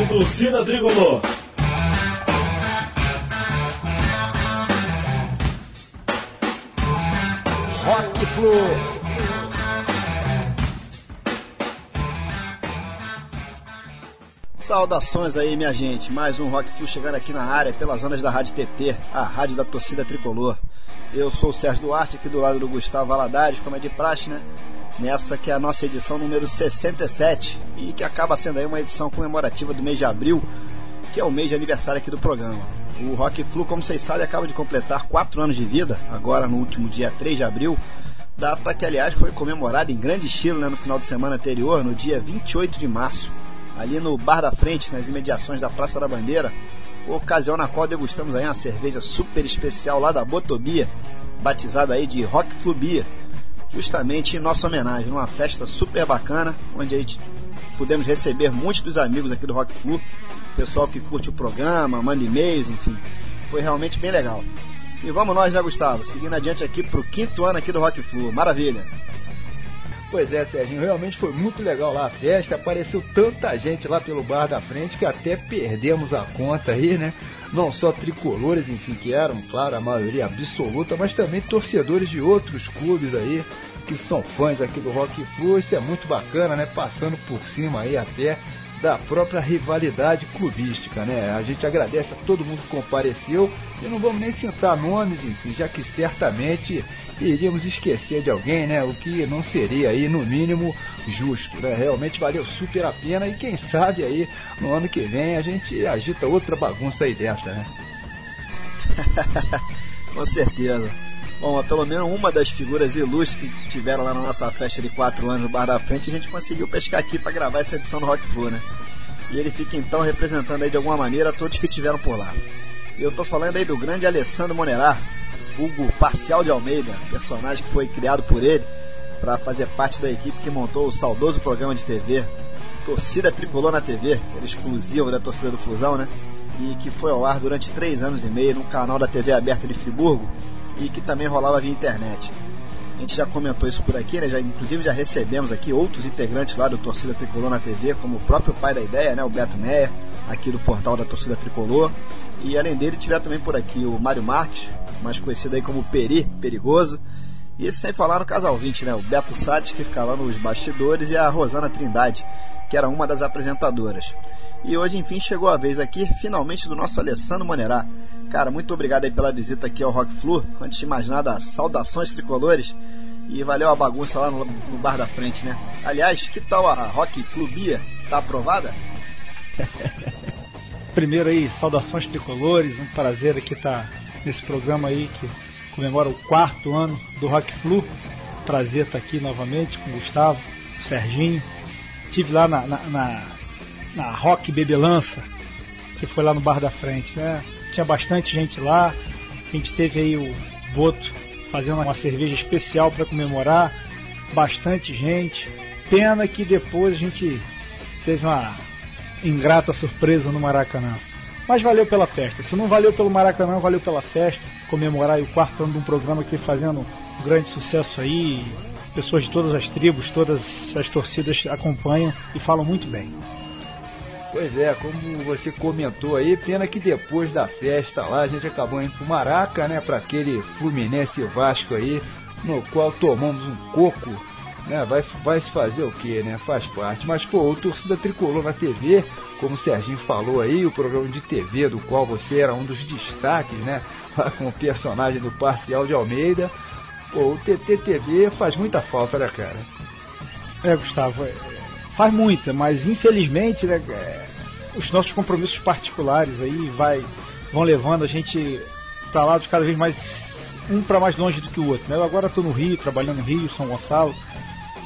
Rádio Torcida Tricolor. Rock Flu. Saudações aí, minha gente. Mais um Rock Flu chegando aqui na área pelas zonas da Rádio TT, a rádio da torcida tricolor. Eu sou o Sérgio Duarte, aqui do lado do Gustavo Valadares, como é de praxe, né? Nessa que é a nossa edição número 67 e que acaba sendo aí uma edição comemorativa do mês de abril, que é o mês de aniversário aqui do programa. O Rock Flu, como vocês sabem, acaba de completar 4 anos de vida, agora no último dia 3 de abril, data que, aliás, foi comemorada em grande estilo né, no final de semana anterior, no dia 28 de março, ali no Bar da Frente, nas imediações da Praça da Bandeira, ocasião na qual degustamos aí uma cerveja super especial lá da Botobia, batizada aí de Rock Flu Beer, justamente em nossa homenagem, numa festa super bacana, onde a gente pudemos receber muitos dos amigos aqui do Rock Flu, pessoal que curte o programa, manda e-mails, enfim. Foi realmente bem legal. E vamos nós, né, Gustavo? Seguindo adiante aqui pro quinto ano aqui do Rock Flu. Maravilha! Pois é, Serginho, realmente foi muito legal lá a festa. Apareceu tanta gente lá pelo bar da frente que até perdemos a conta aí, né? Não só tricolores, enfim, que eram, claro, a maioria absoluta, mas também torcedores de outros clubes aí que são fãs aqui do Rock Flu. Isso é muito bacana, né? Passando por cima aí até da própria rivalidade clubística, né? A gente agradece a todo mundo que compareceu e não vamos nem citar nomes, enfim, já que certamente iríamos esquecer de alguém, né? O que não seria aí, no mínimo, justo, né? Realmente valeu super a pena e quem sabe aí, no ano que vem, a gente agita outra bagunça aí dessa, né? Com certeza. Bom, pelo menos uma das figuras ilustres que tiveram lá na nossa festa de 4 anos no Bar da Frente, a gente conseguiu pescar aqui para gravar essa edição do Rock Flu, né? E ele fica então representando aí de alguma maneira todos que tiveram por lá. Eu tô falando aí do grande Alessandro Monerá, Hugo Parcial de Almeida, personagem que foi criado por ele para fazer parte da equipe que montou o saudoso programa de TV Torcida Tricolor na TV, era exclusivo da torcida do Fusão, né? E que foi ao ar durante três anos e meio no canal da TV aberta de Friburgo e que também rolava via internet. A gente já comentou isso por aqui, né? Já, inclusive já recebemos aqui outros integrantes lá do Torcida Tricolor na TV, como o próprio pai da ideia, né? O Beto Meyer, aqui do portal da Torcida Tricolor. E além dele, tiver também por aqui o Mário Marques, mais conhecido aí como Peri, Perigoso. E sem falar no casal 20, né? O Beto Sades, que ficava nos bastidores, e a Rosana Trindade, que era uma das apresentadoras. E hoje, enfim, chegou a vez aqui, finalmente, do nosso Alessandro Monerá. Cara, muito obrigado aí pela visita aqui ao Rock Flu. Antes de mais nada, saudações tricolores. E valeu a bagunça lá no, no bar da frente, né? Aliás, que tal a Rock Flu Bia? Tá aprovada? Primeiro aí, saudações tricolores. Um prazer aqui estar nesse programa aí que comemora o quarto ano do Rock Flu. Prazer estar aqui novamente com o Gustavo, o Serginho. Tive lá na, na, na, na Rock Bebelança, que foi lá no bar da frente, né? Tinha bastante gente lá. A gente teve aí o Boto fazendo uma cerveja especial para comemorar. Bastante gente. Pena que depois a gente teve uma ingrata surpresa no Maracanã. Mas valeu pela festa. Se não valeu pelo Maracanã, valeu pela festa. Comemorar o quarto ano de um programa aqui fazendo um grande sucesso aí. Pessoas de todas as tribos, todas as torcidas acompanham e falam muito bem. Pois é, como você comentou aí, pena que depois da festa lá a gente acabou indo pro Maraca, né, para aquele Fluminense Vasco aí, no qual tomamos um coco, né, vai, vai se fazer o que, né, faz parte. Mas, pô, o Torcida Tricolor na TV, como o Serginho falou aí, o programa de TV do qual você era um dos destaques, né, lá com o personagem do Parcial de Almeida, pô, o TTTV faz muita falta, né, cara? É, Gustavo, faz muita, mas infelizmente né, é, os nossos compromissos particulares aí vai, vão levando a gente para de cada vez mais um para mais longe do que o outro. Né? Eu agora estou no Rio, trabalhando no Rio, São Gonçalo,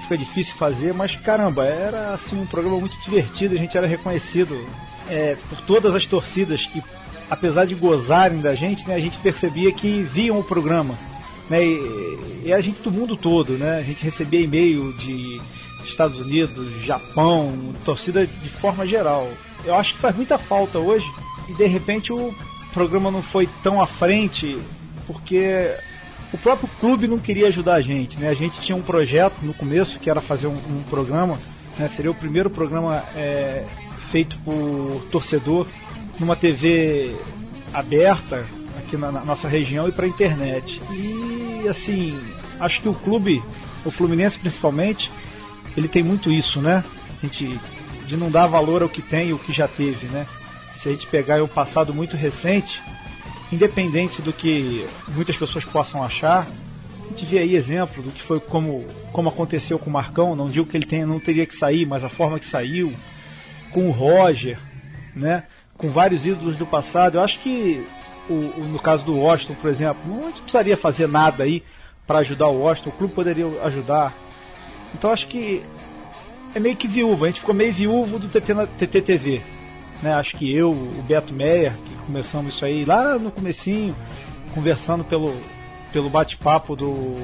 fica difícil fazer, mas caramba, era assim um programa muito divertido, a gente era reconhecido é, por todas as torcidas que, apesar de gozarem da gente, né, a gente percebia que viam o programa. Né, e, e a gente do mundo todo, né? A gente recebia e-mail de Estados Unidos, Japão, torcida de forma geral. Eu acho que faz muita falta hoje e de repente o programa não foi tão à frente porque o próprio clube não queria ajudar a gente. Né? A gente tinha um projeto no começo que era fazer um, um programa, né? seria o primeiro programa é, feito por torcedor numa TV aberta aqui na, na nossa região e para internet. E assim, acho que o clube, o Fluminense principalmente, ele tem muito isso, né? A gente de não dar valor ao que tem e o que já teve, né? Se a gente pegar um passado muito recente, independente do que muitas pessoas possam achar, a gente vê aí exemplo do que foi como, como aconteceu com o Marcão, não digo que ele tenha, não teria que sair, mas a forma que saiu, com o Roger, né? com vários ídolos do passado. Eu acho que o, o, no caso do Washington, por exemplo, não precisaria fazer nada aí para ajudar o Washington, o clube poderia ajudar. Então acho que é meio que viúva, a gente ficou meio viúvo do TT na, TTTV. Né? Acho que eu, o Beto Meyer, que começamos isso aí lá no comecinho, conversando pelo, pelo bate-papo do,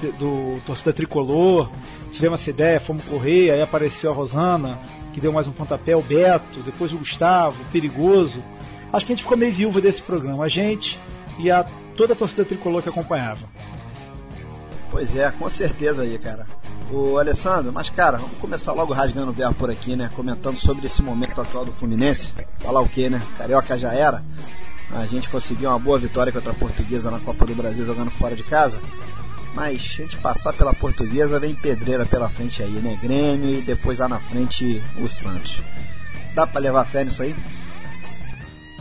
do, do Torcida Tricolor, tivemos essa ideia, fomos correr, aí apareceu a Rosana, que deu mais um pontapé, o Beto, depois o Gustavo, Perigoso. Acho que a gente ficou meio viúva desse programa, a gente e a toda a torcida tricolor que acompanhava. Pois é, com certeza aí, cara. O Alessandro, mas cara, vamos começar logo rasgando o verbo por aqui, né? Comentando sobre esse momento atual do Fluminense. Falar o que, né? Carioca já era. A gente conseguiu uma boa vitória contra a Portuguesa na Copa do Brasil jogando fora de casa. Mas a gente passar pela Portuguesa, vem pedreira pela frente aí, né? Grêmio e depois lá na frente o Santos. Dá pra levar fé nisso aí?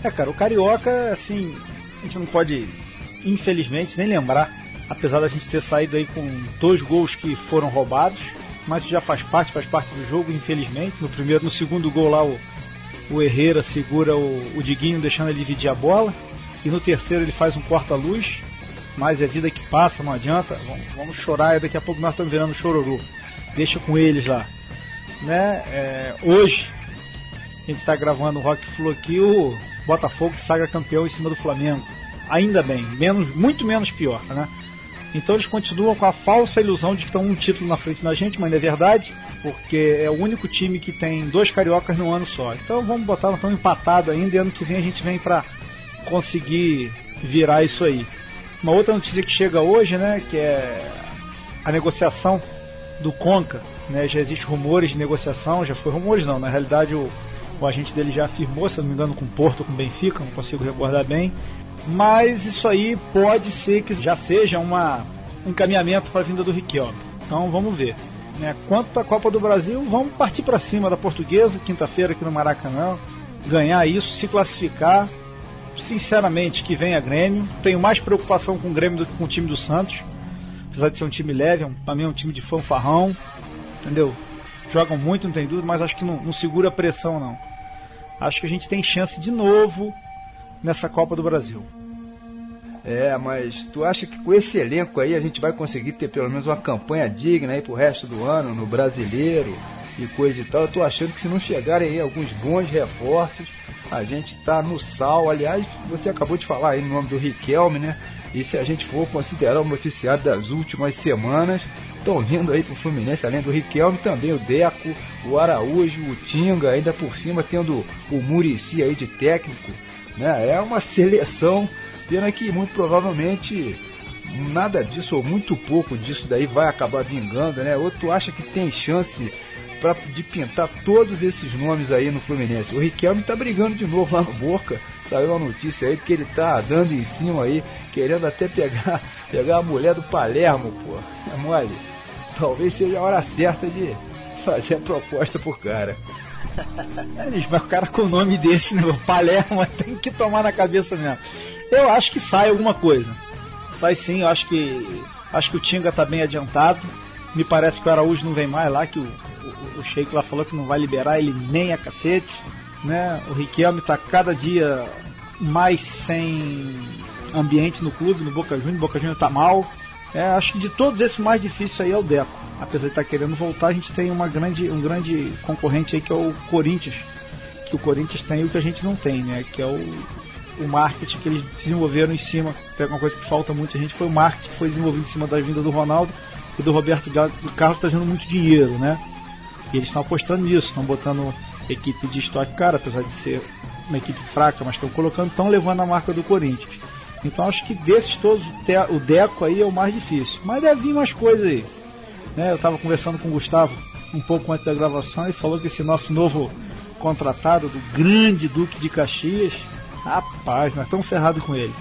É, cara, o Carioca, assim, a gente não pode, infelizmente, nem lembrar, apesar da gente ter saído aí com dois gols que foram roubados, mas já faz parte, faz parte do jogo, infelizmente. No primeiro, no segundo gol lá, o, o Herrera segura o, o Diguinho, deixando ele dividir a bola. E no terceiro ele faz um corta-luz mas é vida que passa, não adianta. Vamos, vamos chorar, daqui a pouco nós estamos virando chororô. Deixa com eles lá. Né? É, hoje, a gente está gravando o Rock Flu aqui, o Botafogo saga campeão em cima do Flamengo. Ainda bem, menos, muito menos pior, né? Então eles continuam com a falsa ilusão de que estão um título na frente da gente, mas não é verdade, porque é o único time que tem dois cariocas no ano só. Então vamos botar, estão empatados ainda e ano que vem a gente vem para conseguir virar isso aí. Uma outra notícia que chega hoje, né, que é a negociação do Conca, né, já existe rumores de negociação, já foi rumores não, na realidade o, o agente dele já afirmou, se não me engano, com Porto com Benfica, não consigo recordar bem, mas isso aí pode ser que já seja uma, um encaminhamento para a vinda do Riquelme. Então vamos ver. Né? Quanto à Copa do Brasil, vamos partir para cima da Portuguesa, quinta-feira aqui no Maracanã, ganhar isso, se classificar sinceramente, que venha Grêmio. Tenho mais preocupação com o Grêmio do que com o time do Santos. Apesar de ser um time leve, para mim é um time de fanfarrão. Entendeu? Jogam muito, não tem dúvida, mas acho que não, não segura a pressão, não. Acho que a gente tem chance de novo nessa Copa do Brasil. É, mas tu acha que com esse elenco aí a gente vai conseguir ter pelo menos uma campanha digna aí pro resto do ano, no brasileiro e coisa e tal? Eu tô achando que se não chegarem aí alguns bons reforços, a gente está no sal. Aliás, você acabou de falar aí no nome do Riquelme, né? E se a gente for considerar o noticiário das últimas semanas, estão vindo aí pro Fluminense, além do Riquelme, também o Deco, o Araújo, o Tinga, ainda por cima tendo o Murici aí de técnico. Né? É uma seleção, pena que muito provavelmente nada disso, ou muito pouco disso daí vai acabar vingando, né? Ou tu acha que tem chance pra, de pintar todos esses nomes aí no Fluminense. O Riquelme tá brigando de novo lá no Boca. Saiu uma notícia aí que ele tá dando em cima aí, querendo até pegar, pegar a mulher do Palermo, pô. É mole. Talvez seja a hora certa de fazer a proposta pro cara. Mas o cara com o nome desse, né? Palermo tem que tomar na cabeça mesmo. Eu acho que sai alguma coisa. Sai sim, eu acho que. Acho que o Tinga tá bem adiantado. Me parece que o Araújo não vem mais lá, que o, o, o Sheik lá falou que não vai liberar ele nem a cacete. Né? O Riquelme está cada dia mais sem ambiente no clube, no Boca Juniors. Boca Juniors está mal. É, acho que de todos esses, mais difícil aí é o Deco. Apesar de estar tá querendo voltar, a gente tem uma grande, um grande concorrente aí que é o Corinthians. Que o Corinthians tem o que a gente não tem, né? Que é o, o marketing que eles desenvolveram em cima. Tem uma coisa que falta muito a gente foi o marketing que foi desenvolvido em cima da vinda do Ronaldo e do Roberto Carlos trazendo muito dinheiro, né? E eles estão apostando nisso, estão botando equipe de estoque cara, apesar de ser uma equipe fraca, mas estão colocando, estão levando a marca do Corinthians. Então acho que desses todos, o Deco aí é o mais difícil. Mas deve vir mais coisas aí. Né? Eu estava conversando com o Gustavo um pouco antes da gravação e falou que esse nosso novo contratado do grande Duque de Caxias, rapaz, nós estamos ferrados com ele.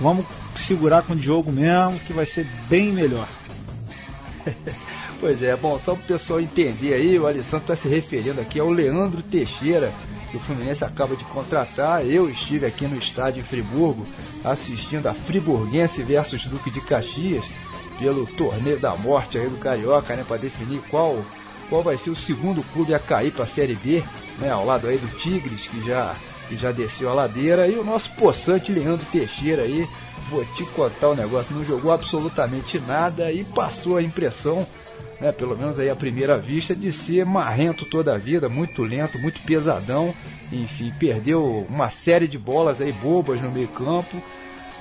Vamos segurar com o Diogo mesmo, que vai ser bem melhor. pois é, bom, só para o pessoal entender aí, o Alessandro está se referindo aqui ao Leandro Teixeira, que o Fluminense acaba de contratar. Eu estive aqui no estádio em Friburgo assistindo a Friburguense versus Duque de Caxias pelo torneio da morte aí do Carioca, né, para definir qual qual vai ser o segundo clube a cair para a Série B, né, ao lado aí do Tigres, que já que já desceu a ladeira, e o nosso poçante Leandro Teixeira aí, vou te contar o negócio, não jogou absolutamente nada e passou a impressão né, pelo menos aí à primeira vista, de ser marrento toda a vida, muito lento, muito pesadão, enfim, perdeu uma série de bolas aí bobas no meio campo.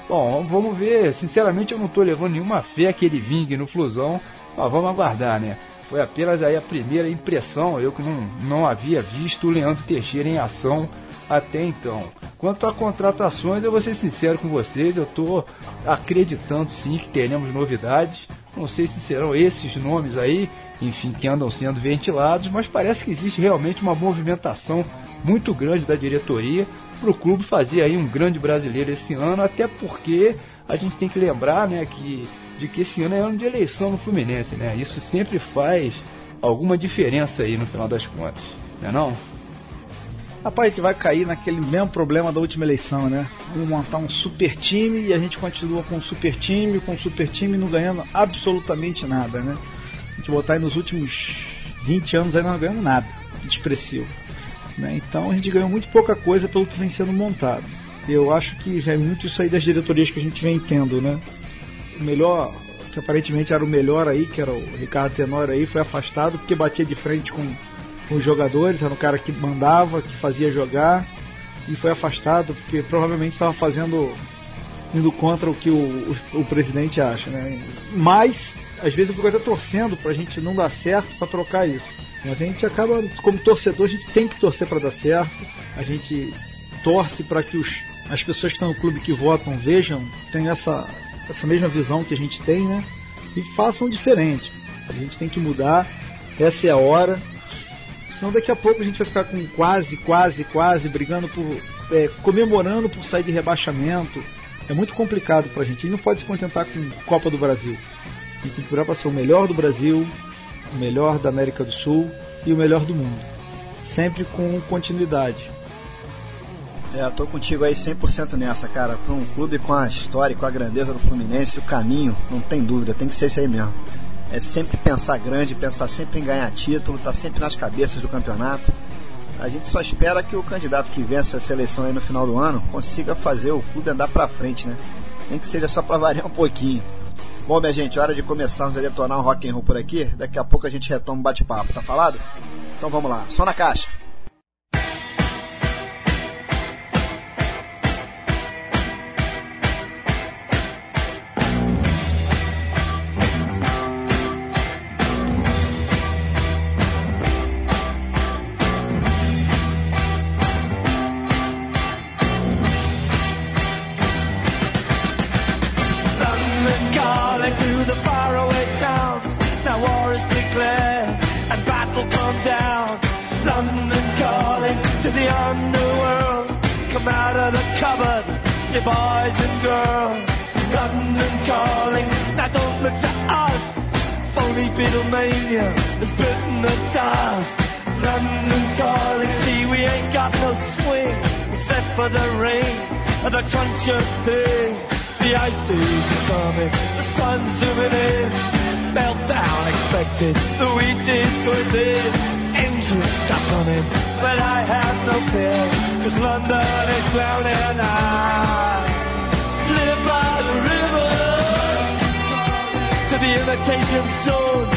Bom, vamos ver, sinceramente eu não estou levando nenhuma fé que ele vingue no Flusão, mas vamos aguardar, né? Foi apenas aí a primeira impressão, eu que não, não havia visto o Leandro Teixeira em ação até então. Quanto a contratações, eu vou ser sincero com vocês, eu estou acreditando sim que teremos novidades. Não sei se serão esses nomes aí, enfim, que andam sendo ventilados, mas parece que existe realmente uma movimentação muito grande da diretoria para o clube fazer aí um grande brasileiro esse ano, até porque a gente tem que lembrar, né, que de que esse ano é ano de eleição no Fluminense, né? Isso sempre faz alguma diferença aí no final das contas, não é não? Rapaz, a gente vai cair naquele mesmo problema da última eleição, né? Vamos montar um super time e a gente continua com um super time, com um super time não ganhando absolutamente nada, né? A gente botar aí nos últimos 20 anos aí não ganhando nada expressivo. Né? Então a gente ganhou muito pouca coisa pelo que vem sendo montado. Eu acho que já é muito isso aí das diretorias que a gente vem tendo, né? O melhor, que aparentemente era o melhor aí, que era o Ricardo Tenório aí, foi afastado porque batia de frente com com os jogadores, era um cara que mandava, que fazia jogar e foi afastado porque provavelmente estava fazendo indo contra o que o, o, o, presidente acha, né? Mas às vezes eu fico até torcendo para a gente não dar certo para trocar isso. Mas a gente acaba, como torcedor, a gente tem que torcer para dar certo. A gente torce para que os, as pessoas que estão no clube que votam vejam, tenham essa, essa mesma visão que a gente tem, né? E façam diferente. A gente tem que mudar. Essa é a hora. Senão daqui a pouco a gente vai ficar com quase, quase, quase brigando por. É, comemorando por sair de rebaixamento. É muito complicado pra gente. A gente não pode se contentar com Copa do Brasil. A gente tem que virar para ser o melhor do Brasil, o melhor da América do Sul e o melhor do mundo. Sempre com continuidade. É, tô contigo aí 100% nessa, cara. Para um clube com a história, com a grandeza do Fluminense, o caminho, não tem dúvida, tem que ser isso aí mesmo é sempre pensar grande, pensar sempre em ganhar título, tá sempre nas cabeças do campeonato. A gente só espera que o candidato que vença essa eleição aí no final do ano consiga fazer o clube andar para frente, né? Nem que seja só para variar um pouquinho. Bom, minha gente, hora de começarmos a detonar um rock and roll por aqui. Daqui a pouco a gente retoma o bate-papo, tá falado? Então vamos lá, só na caixa. Pennsylvania has bitten the dust. London calling, see we ain't got no swing except for the rain and the crunch of things. The ice is coming, the sun's zooming in. Meltdown expected, the wheat is going in. Engines stop running, but I have no fear, cause London is drowning and I live by the river to the imitation zone.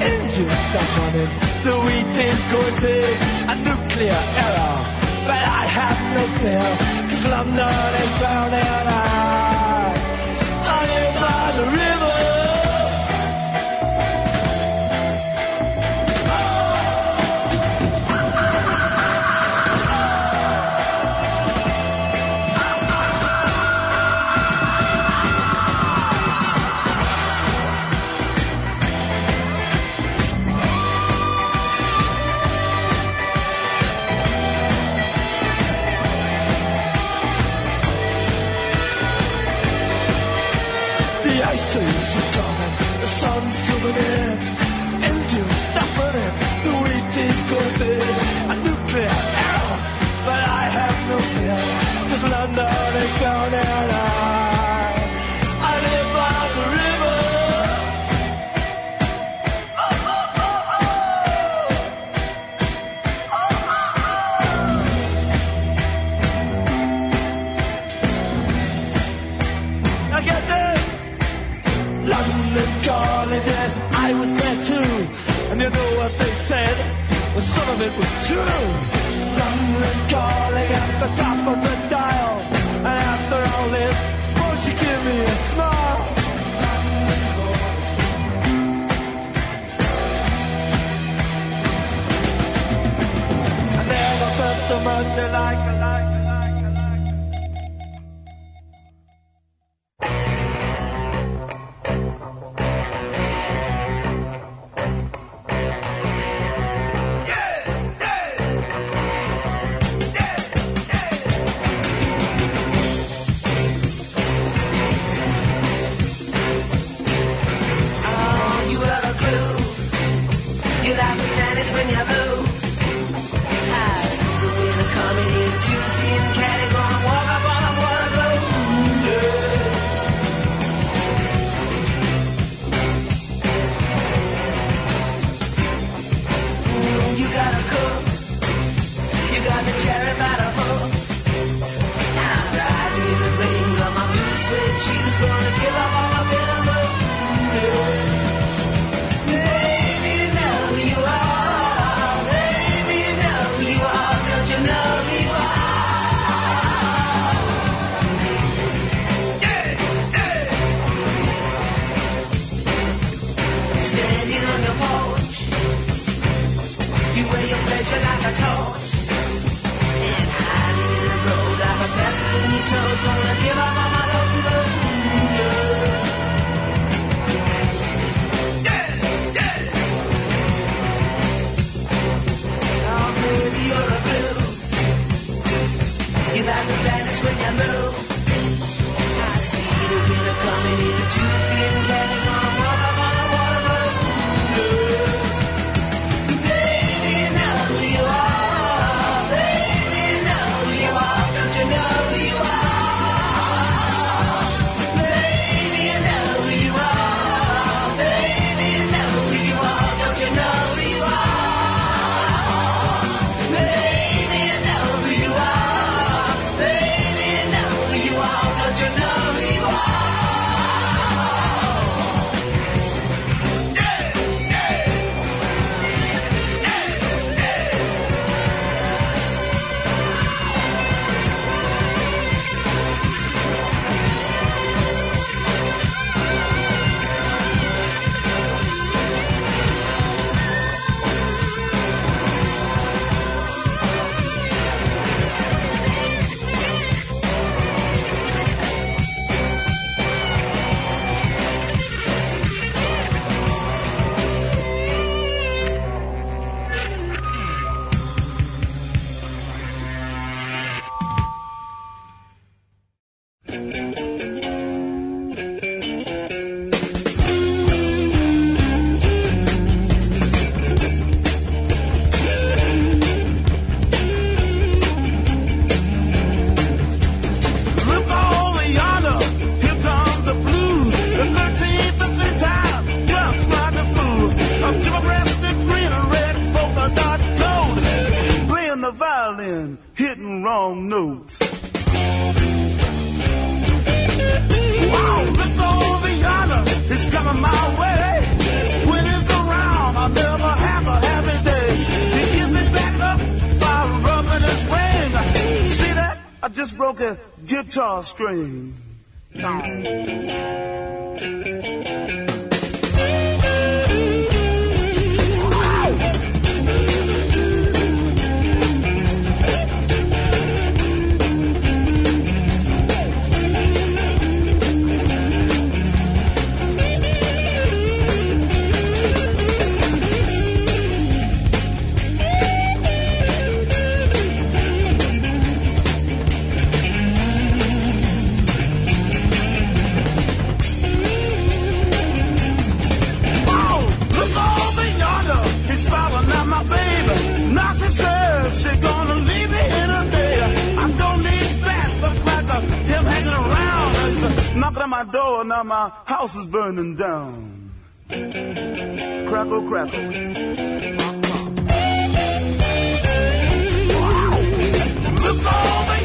Engine's stop running. The wheat is going big, a nuclear error. But I have no fear, cause London is drowning out. I am by the river. of it was true. From the calling at the top of the dial, and after all this, won't you give me a smile? I never felt so much like strumming, hitting wrong notes. Wow, Mr. Oviana, it's coming my way. When it's around, I never have a happy day. He gives me back up by rubbing his ring. See that? I just broke a guitar string. No. My door. Now my house is burning down. Crackle, crackle. Wow. Look over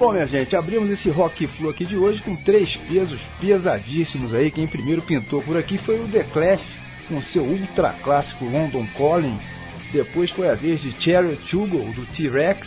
Bom, minha gente, abrimos esse Rock Flu aqui de hoje com três pesos pesadíssimos aí. Quem primeiro pintou por aqui foi o The Clash, com seu ultra clássico London Calling. Depois foi a vez de Cherry Tugle, do T-Rex,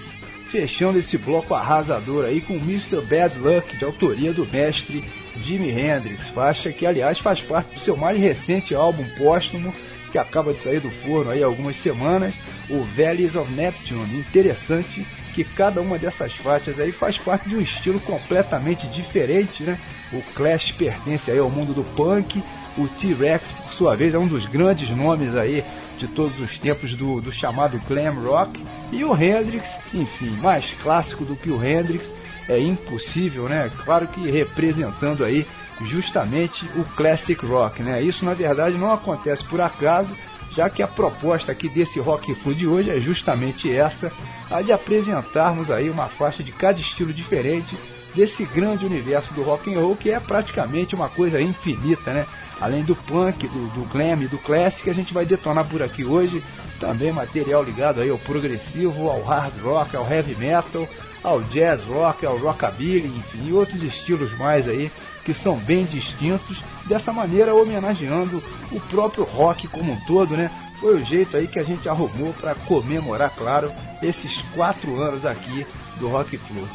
fechando esse bloco arrasador aí com Mr. Bad Luck, de autoria do mestre Jimi Hendrix. Faixa que, aliás, faz parte do seu mais recente álbum póstumo, que acaba de sair do forno aí há algumas semanas, o Valleys of Neptune. Interessante que cada uma dessas faixas aí faz parte de um estilo completamente diferente, né? O Clash pertence aí ao mundo do punk, o T-Rex, por sua vez, é um dos grandes nomes aí de todos os tempos do, do chamado glam rock, e o Hendrix, enfim, mais clássico do que o Hendrix, é impossível, né? Claro que representando aí justamente o classic rock, né? Isso na verdade não acontece por acaso, já que a proposta aqui desse Rock Flu de hoje é justamente essa, a de apresentarmos aí uma faixa de cada estilo diferente desse grande universo do rock and roll que é praticamente uma coisa infinita, né? Além do punk, do, do glam e do classic, a gente vai detonar por aqui hoje também material ligado aí ao progressivo, ao hard rock, ao heavy metal, ao jazz rock, ao rockabilly, enfim, e outros estilos mais aí que são bem distintos, dessa maneira homenageando o próprio rock como um todo, né? Foi o jeito aí que a gente arrumou para comemorar, claro, esses quatro anos aqui do Rock Flu.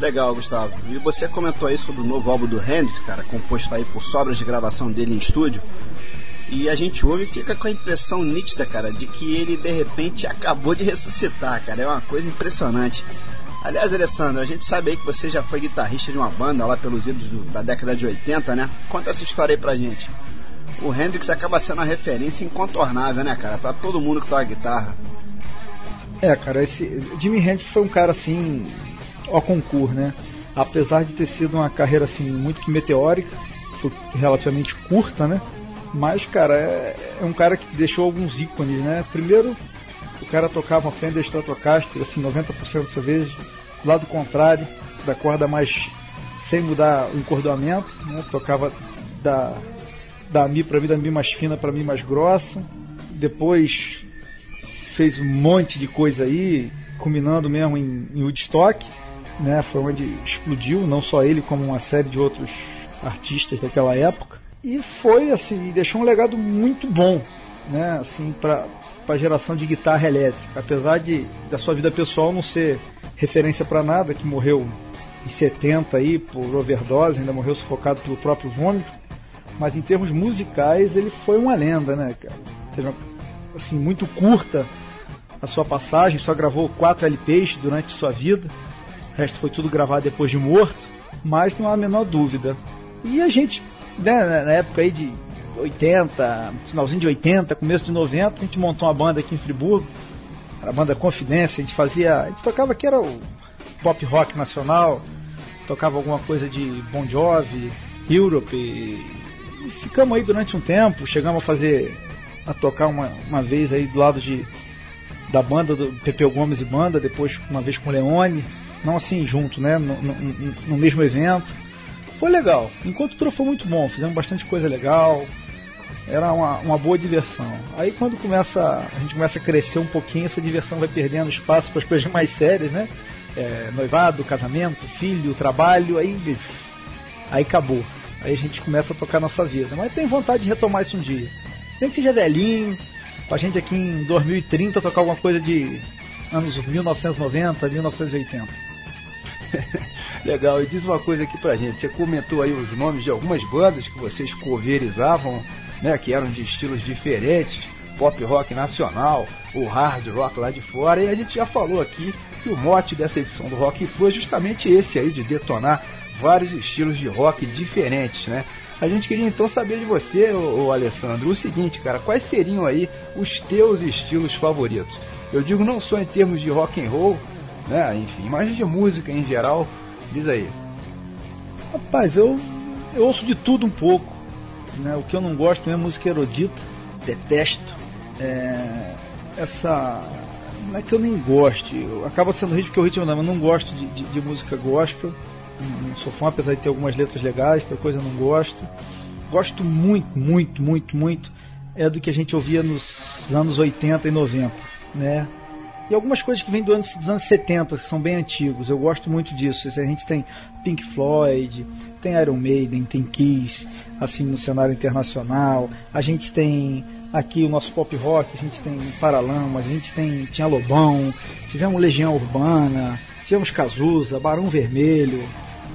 Legal, Gustavo. E você comentou aí sobre o novo álbum do Hendrix, cara, composto aí por sobras de gravação dele em estúdio. E a gente ouve e fica com a impressão nítida, cara, de que ele de repente acabou de ressuscitar, cara. É uma coisa impressionante. Aliás, Alessandro, a gente sabe aí que você já foi guitarrista de uma banda lá pelos idos do- da década de 80, né? Conta essa história aí pra gente. O Hendrix acaba sendo uma referência incontornável, né, cara? Pra todo mundo que toca guitarra. É, cara, esse Jimi Hendrix foi um cara assim, ao concurso, né? Apesar de ter sido uma carreira assim muito que meteórica, relativamente curta, né? Mas, cara, é, é um cara que deixou alguns ícones, né? Primeiro, o cara tocava uma Fender Stratocaster, assim, 90% das vezes, lado contrário, da corda mais sem mudar o encordoamento, né? Tocava da da Mi para mim, da Mi mais fina para mim mais grossa. Depois fez um monte de coisa aí, culminando mesmo em, em Woodstock, né? Foi onde explodiu, não só ele, como uma série de outros artistas daquela época. E foi assim, deixou um legado muito bom, né? Assim, para a geração de guitarra elétrica. Apesar de da sua vida pessoal não ser referência para nada, que morreu em 70 aí por overdose, ainda morreu sufocado pelo próprio vômito. Mas em termos musicais ele foi uma lenda, né, cara? Uma, assim, muito curta a sua passagem, só gravou quatro LPs durante sua vida. O resto foi tudo gravado depois de morto, mas não há a menor dúvida. E a gente, né, na época aí de 80, finalzinho de 80, começo de 90, a gente montou uma banda aqui em Friburgo, a banda Confidência, a gente fazia, a gente tocava aqui era o pop rock nacional, tocava alguma coisa de Bon Jovi, Europe, e ficamos aí durante um tempo, chegamos a fazer, a tocar uma, uma vez aí do lado de da banda do Pepeu Gomes e banda, depois uma vez com o Leone, não assim junto, né, no, no, no mesmo evento. Foi legal. Enquanto tudo foi muito bom, fizemos bastante coisa legal, era uma, uma boa diversão. Aí quando começa a gente começa a crescer um pouquinho, essa diversão vai perdendo espaço para as coisas mais sérias, né? É, noivado, casamento, filho, trabalho, aí aí acabou. Aí a gente começa a tocar nossa vida. Mas tem vontade de retomar isso um dia. Nem que seja velhinho, pra gente aqui em 2030 tocar alguma coisa de anos 1990, 1980. Legal, e diz uma coisa aqui pra gente. Você comentou aí os nomes de algumas bandas que vocês coverizavam, né? Que eram de estilos diferentes, pop rock nacional, o hard rock lá de fora, e a gente já falou aqui que o mote dessa edição do Rock Flu é justamente esse aí, de detonar vários estilos de rock diferentes, né? A gente queria então saber de você, ô Alessandro, o seguinte, cara, quais seriam aí os teus estilos favoritos? Eu digo não só em termos de rock and roll, né, enfim, mas de música em geral. Diz aí. Rapaz, eu, eu ouço de tudo um pouco. Né? O que eu não gosto é música erudita, detesto. É, essa. Não é que eu nem goste, acaba sendo ritmo que eu ritmo não, mas não gosto de, de, de música gospel. Não, sou fã, apesar de ter algumas letras legais, outra coisa não gosto. Gosto muito, muito, muito, muito é do que a gente ouvia nos anos 80 e 90, né? E algumas coisas que vêm do ano, dos anos 70, que são bem antigos. Eu gosto muito disso. A gente tem Pink Floyd, tem Iron Maiden, tem Kiss, assim, no cenário internacional. A gente tem aqui o nosso pop rock, a gente tem Paralamas, a gente tem tinha Lobão, tivemos Legião Urbana, tivemos Cazuza, Barão Vermelho,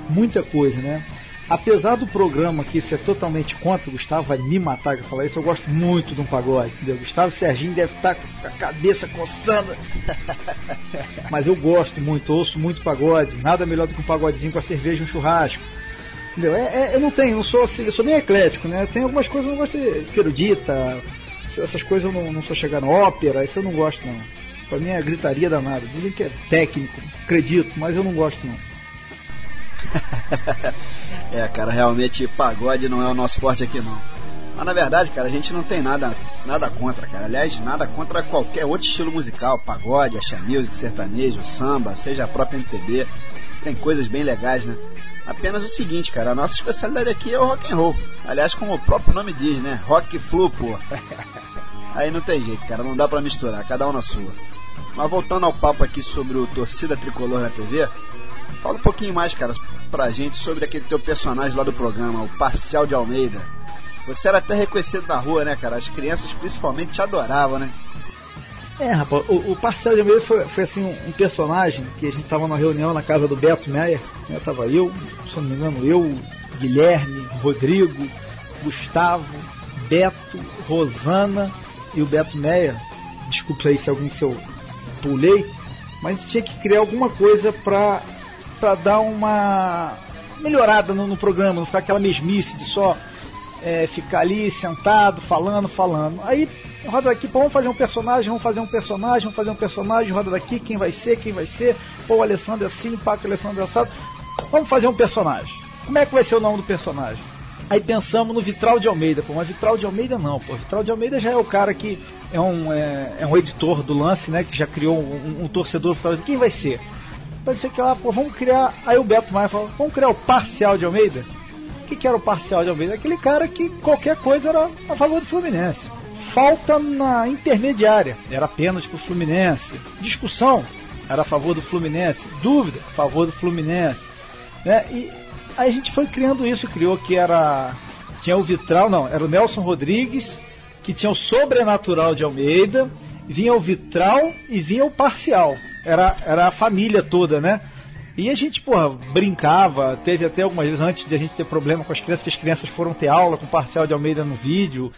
muita coisa, né? Apesar do programa aqui ser totalmente contra, o Gustavo vai me matar eu falar isso, eu gosto muito de um pagode, entendeu? Gustavo Serginho deve estar com a cabeça coçando. Mas eu gosto muito, ouço muito pagode. Nada melhor do que um pagodezinho com a cerveja e um churrasco. Entendeu? É, é, eu não tenho, não sou assim, eu sou nem eclético, né? Tem algumas coisas que eu não gosto de erudita, essas coisas eu não, não sou chegando ópera, isso eu não gosto não. Pra mim é gritaria danada. Dizem que é técnico, acredito, mas eu não gosto não. é, cara, realmente pagode não é o nosso forte aqui não. Mas na verdade, cara, a gente não tem nada, nada contra, cara. Aliás, nada contra qualquer outro estilo musical, pagode, axé music, sertanejo, samba, seja a própria MPB. Tem coisas bem legais, né? Apenas o seguinte, cara, a nossa especialidade aqui é o rock and roll. Aliás, como o próprio nome diz, né? Rock flu, pô. Aí não tem jeito, cara, não dá pra misturar, cada um na sua. Mas voltando ao papo aqui sobre o Torcida Tricolor na TV, Fala um pouquinho mais, cara, pra gente sobre aquele teu personagem lá do programa, o Parcial de Almeida. Você era até reconhecido na rua, né, cara? As crianças principalmente te adoravam, né? É, rapaz, o, o de Almeida foi, foi assim, um, personagem que a gente tava numa reunião na casa do Beto Meyer, né? Tava eu, se não me engano, eu, Guilherme, Rodrigo, Gustavo, Beto, Rosana e o Beto Meyer. Desculpa aí se alguém se eu pulei, mas tinha que criar alguma coisa para para dar uma melhorada no, no, programa, não ficar aquela mesmice de só é, ficar ali sentado, falando, falando. Aí roda daqui, pô, vamos fazer um personagem, vamos fazer um personagem, vamos fazer um personagem, roda daqui, quem vai ser, quem vai ser, pô, o Alessandro é assim, pá, o Alessandro é assado. Vamos fazer um personagem. Como é que vai ser o nome do personagem? Aí pensamos no Vitral de Almeida, pô, mas Vitral de Almeida não, pô. Vitral de Almeida já é o cara que é um, é, é um editor do lance, né? Que já criou um, um, um torcedor. Quem vai ser? Pode ser que lá, pô, vamos criar. Aí o Beto Maia falou, vamos criar o parcial de Almeida? O que, que era o parcial de Almeida? Aquele cara que qualquer coisa era a favor do Fluminense. Falta na intermediária, era apenas pro Fluminense. Discussão, era a favor do Fluminense. Dúvida, a favor do Fluminense. Né? E aí a gente foi criando isso, criou que era. Tinha o Vitral, não, era o Nelson Rodrigues, que tinha o Sobrenatural de Almeida, vinha o Vitral e vinha o Parcial era, era a família toda, né? E a gente, porra, brincava, teve até algumas vezes antes de a gente ter problema com as crianças, que as crianças foram ter aula com o Parcial de Almeida no vídeo,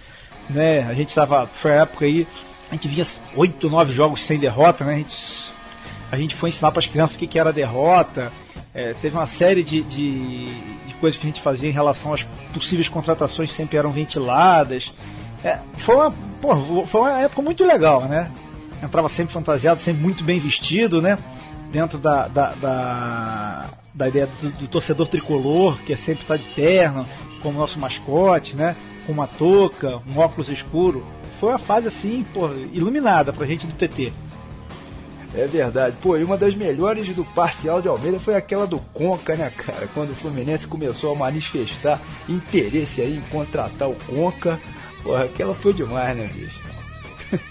né? A gente tava, foi a época aí, a gente vinha oito, nove jogos sem derrota, né? A gente, a gente foi ensinar para as crianças o que, que era derrota. É, teve uma série de, de, de, coisas que a gente fazia em relação às possíveis contratações que sempre eram ventiladas. É, foi, uma, porra, foi uma época muito legal, né? Entrava sempre fantasiado, sempre muito bem vestido, né? Dentro da, da, da, da ideia do, do, torcedor tricolor, que é sempre estar tá de terno, como nosso mascote, né? Com uma touca, um óculos escuro. Foi uma fase assim, porra, iluminada pra gente do TT. É verdade. Pô, e uma das melhores do parcial de Almeida foi aquela do Conca, né, cara? Quando o Fluminense começou a manifestar interesse aí em contratar o Conca. Porra, aquela foi demais, né, bicho?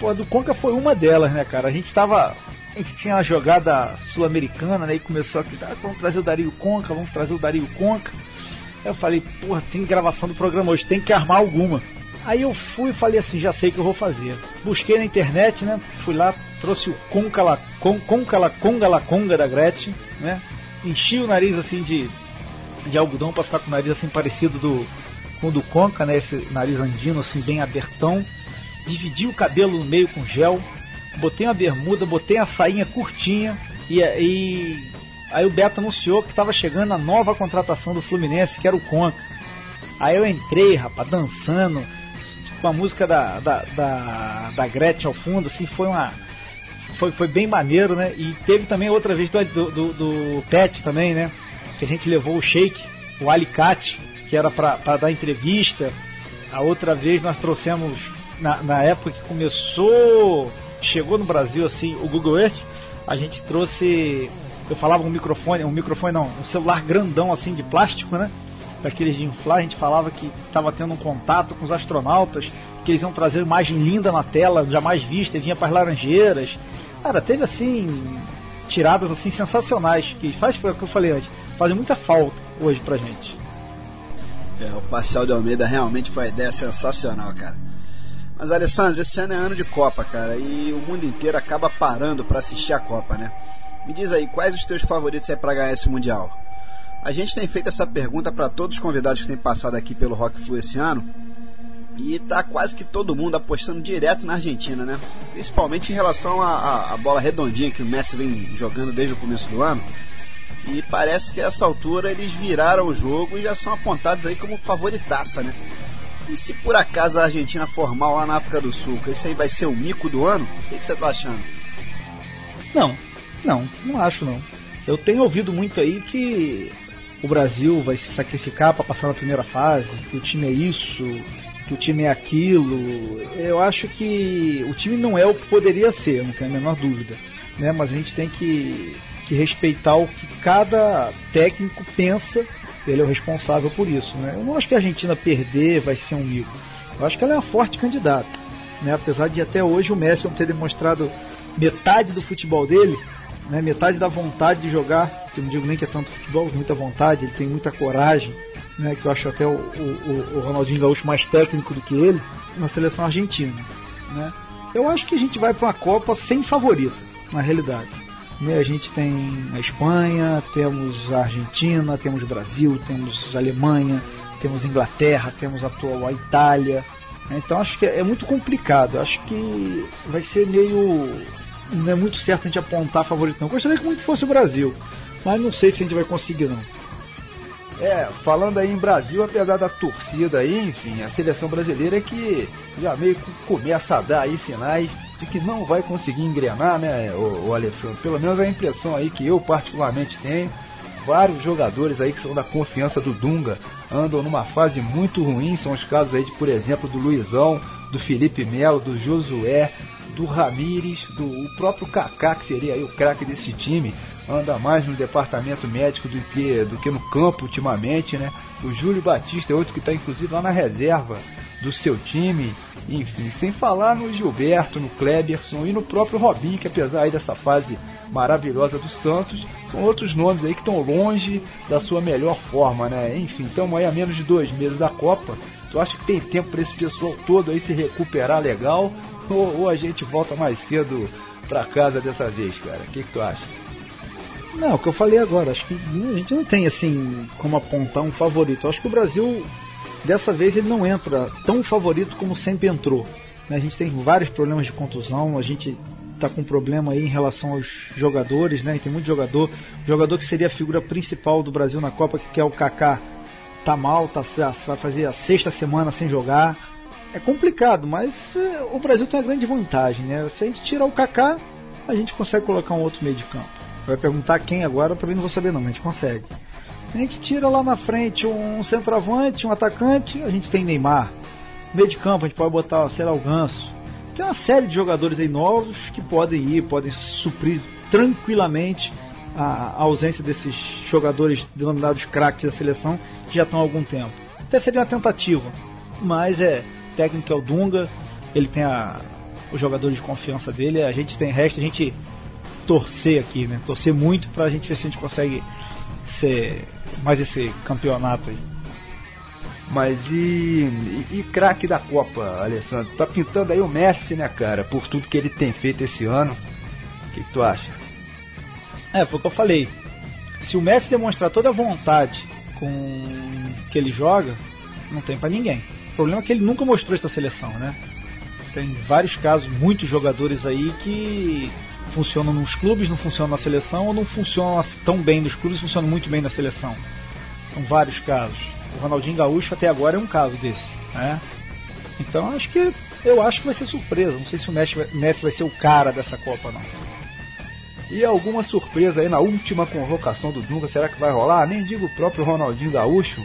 Pô, a do Conca foi uma delas, né, cara? A gente tava. A gente tinha uma jogada sul-americana, né? E começou aqui, ah, vamos trazer o Dario Conca, vamos trazer o Dario Conca. Eu falei, porra, tem gravação do programa hoje, tem que armar alguma. Aí eu fui e falei assim, já sei o que eu vou fazer. Busquei na internet, né? Fui lá, trouxe o Conca la, con, Conca la Conga la Conga da Gretchen, né? Enchi o nariz assim de, de algodão para ficar com o nariz assim parecido do com o do Conca, né? Esse nariz andino assim bem abertão. Dividi o cabelo no meio com gel, botei uma bermuda, botei a sainha curtinha e, e aí o Beto anunciou que estava chegando a nova contratação do Fluminense, que era o Conca. Aí eu entrei, rapaz, dançando, com a música da, da, da, da Gretchen ao fundo, assim, foi uma. Foi, foi bem maneiro, né? E teve também outra vez do, do, do, do Pet também, né? Que a gente levou o Shake, o alicate, que era para dar entrevista. A outra vez nós trouxemos, na, na época que começou, chegou no Brasil assim, o Google Earth, a gente trouxe. Eu falava um microfone, um microfone não, um celular grandão assim de plástico, né? daqueles de inflar, a gente falava que estava tendo um contato com os astronautas, que eles iam trazer imagem linda na tela, jamais vista, vinha para as laranjeiras. Cara, teve assim tiradas assim sensacionais que faz o que eu falei antes, fazem muita falta hoje pra gente. É, o Parcial de Almeida realmente foi uma ideia sensacional, cara. Mas Alessandro, esse ano é ano de Copa, cara, e o mundo inteiro acaba parando para assistir a Copa, né? Me diz aí, quais os teus favoritos aí para ganhar esse mundial? A gente tem feito essa pergunta para todos os convidados que têm passado aqui pelo Rock Flu esse ano. E tá quase que todo mundo apostando direto na Argentina, né? Principalmente em relação à bola redondinha que o Messi vem jogando desde o começo do ano. E parece que a essa altura eles viraram o jogo e já são apontados aí como favoritaça, né? E se por acaso a Argentina formar lá na África do Sul, esse aí vai ser o mico do ano? O que você tá achando? Não, não, não acho não. Eu tenho ouvido muito aí que o Brasil vai se sacrificar para passar na primeira fase, que o time é isso, que o time é aquilo. Eu acho que o time não é o que poderia ser, não tenho a menor dúvida. Né? Mas a gente tem que, que respeitar o que cada técnico pensa, ele é o responsável por isso. Né? Eu não acho que a Argentina perder vai ser um mico. Eu acho que ela é uma forte candidata. Né? Apesar de até hoje o Messi não ter demonstrado metade do futebol dele, né, metade da vontade de jogar, que eu não digo nem que é tanto futebol, muita vontade, ele tem muita coragem, né, que eu acho até o, o, o Ronaldinho Gaúcho mais técnico do que ele, na seleção argentina. Né. Eu acho que a gente vai para uma Copa sem favorito, na realidade. Né, a gente tem a Espanha, temos a Argentina, temos o Brasil, temos a Alemanha, temos a Inglaterra, temos a atual a Itália. Né, então acho que é muito complicado. Acho que vai ser meio não é muito certo a gente apontar favorito não. Gostaria que muito fosse o Brasil, mas não sei se a gente vai conseguir não. É, falando aí em Brasil, apesar da torcida aí, enfim, a seleção brasileira é que já meio que começa a dar aí sinais de que não vai conseguir engrenar, né, o, o Alessandro? Pelo menos é a impressão aí que eu particularmente tenho. Vários jogadores aí que são da confiança do Dunga andam numa fase muito ruim. São os casos aí de, por exemplo, do Luizão, do Felipe Melo, do Josué, do Ramires, do o próprio Kaká, que seria aí o craque desse time, anda mais no departamento médico do que, do que no campo ultimamente, né? O Júlio Batista é outro que está inclusive lá na reserva do seu time, enfim, sem falar no Gilberto, no Kleberson e no próprio Robinho, que apesar aí dessa fase maravilhosa do Santos, são outros nomes aí que estão longe da sua melhor forma, né? Enfim, estamos aí a menos de dois meses da Copa. Tu acha que tem tempo para esse pessoal todo aí se recuperar legal ou, ou a gente volta mais cedo para casa dessa vez, cara? O que, que tu acha? Não, o que eu falei agora, acho que a gente não tem assim como apontar um favorito. Eu acho que o Brasil, dessa vez, ele não entra tão favorito como sempre entrou. né? A gente tem vários problemas de contusão, a gente tá com problema aí em relação aos jogadores, né? Tem muito jogador, jogador que seria a figura principal do Brasil na Copa, que é o Kaká, tá mal, tá vai fazer a sexta semana sem jogar. É complicado, mas eh, o Brasil tem uma grande vantagem, né? Se a gente tirar o Kaká, a gente consegue colocar um outro meio de campo. Vai perguntar quem agora, eu também não vou saber não, mas a gente consegue. A gente tira lá na frente um centroavante, um atacante, a gente tem Neymar. Meio de campo, a gente pode botar, sei lá, o Ganso. Tem uma série de jogadores aí novos que podem ir, podem suprir tranquilamente a, a ausência desses jogadores denominados craques da seleção que já estão há algum tempo. Até seria uma tentativa, mas é técnico é o Dunga, ele tem a, os jogadores de confiança dele, a gente tem resto, a gente torcer aqui, né? Torcer muito pra gente ver se a gente consegue ser mais esse campeonato aí. Mas e, e, e craque da Copa, Alessandro? Tá pintando aí o Messi, né, cara? Por tudo que ele tem feito esse ano. O que, que tu acha? É, foi o que eu falei. Se o Messi demonstrar toda a vontade com que ele joga, não tem pra ninguém. Problema é que ele nunca mostrou essa seleção, né? Tem vários casos, muitos jogadores aí que funcionam nos clubes, não funcionam na seleção, ou não funcionam tão bem nos clubes, funcionam muito bem na seleção. São vários casos. O Ronaldinho Gaúcho até agora é um caso desse, né? Então acho que eu acho que vai ser surpresa. Não sei se o Messi vai, Messi vai ser o cara dessa Copa não. E alguma surpresa aí na última convocação do Dunga, será que vai rolar? Nem digo o próprio Ronaldinho Gaúcho,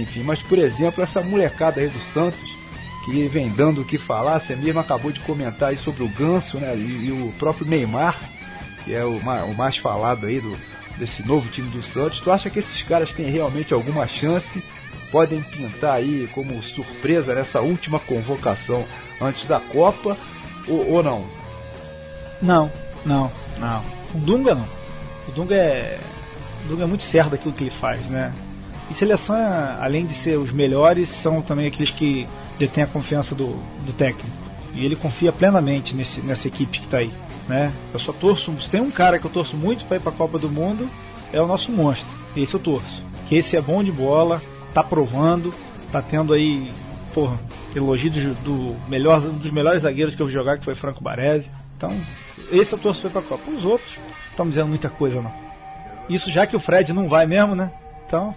enfim, mas por exemplo, essa molecada aí do Santos, que vem dando o que falar, você mesmo acabou de comentar aí sobre o Ganso, né? E, e o próprio Neymar, que é o mais, o mais falado aí do, desse novo time do Santos. Tu acha que esses caras têm realmente alguma chance? Podem pintar aí como surpresa nessa última convocação antes da Copa ou, ou não? Não, não, não. O Dunga não. O Dunga é. O Dunga é muito certo daquilo que ele faz, né? E seleção, além de ser os melhores, são também aqueles que detêm a confiança do, do técnico. E ele confia plenamente nesse, nessa equipe que está aí. Né? Eu só torço. Tem um cara que eu torço muito para ir para a Copa do Mundo, é o nosso monstro. Esse eu torço. Que esse é bom de bola, tá provando, tá tendo aí, porra, elogio do, do melhor, dos melhores zagueiros que eu vi jogar, que foi Franco Baresi. Então, esse eu torço para a Copa. Os outros, estão dizendo muita coisa não. Isso já que o Fred não vai mesmo, né? Então,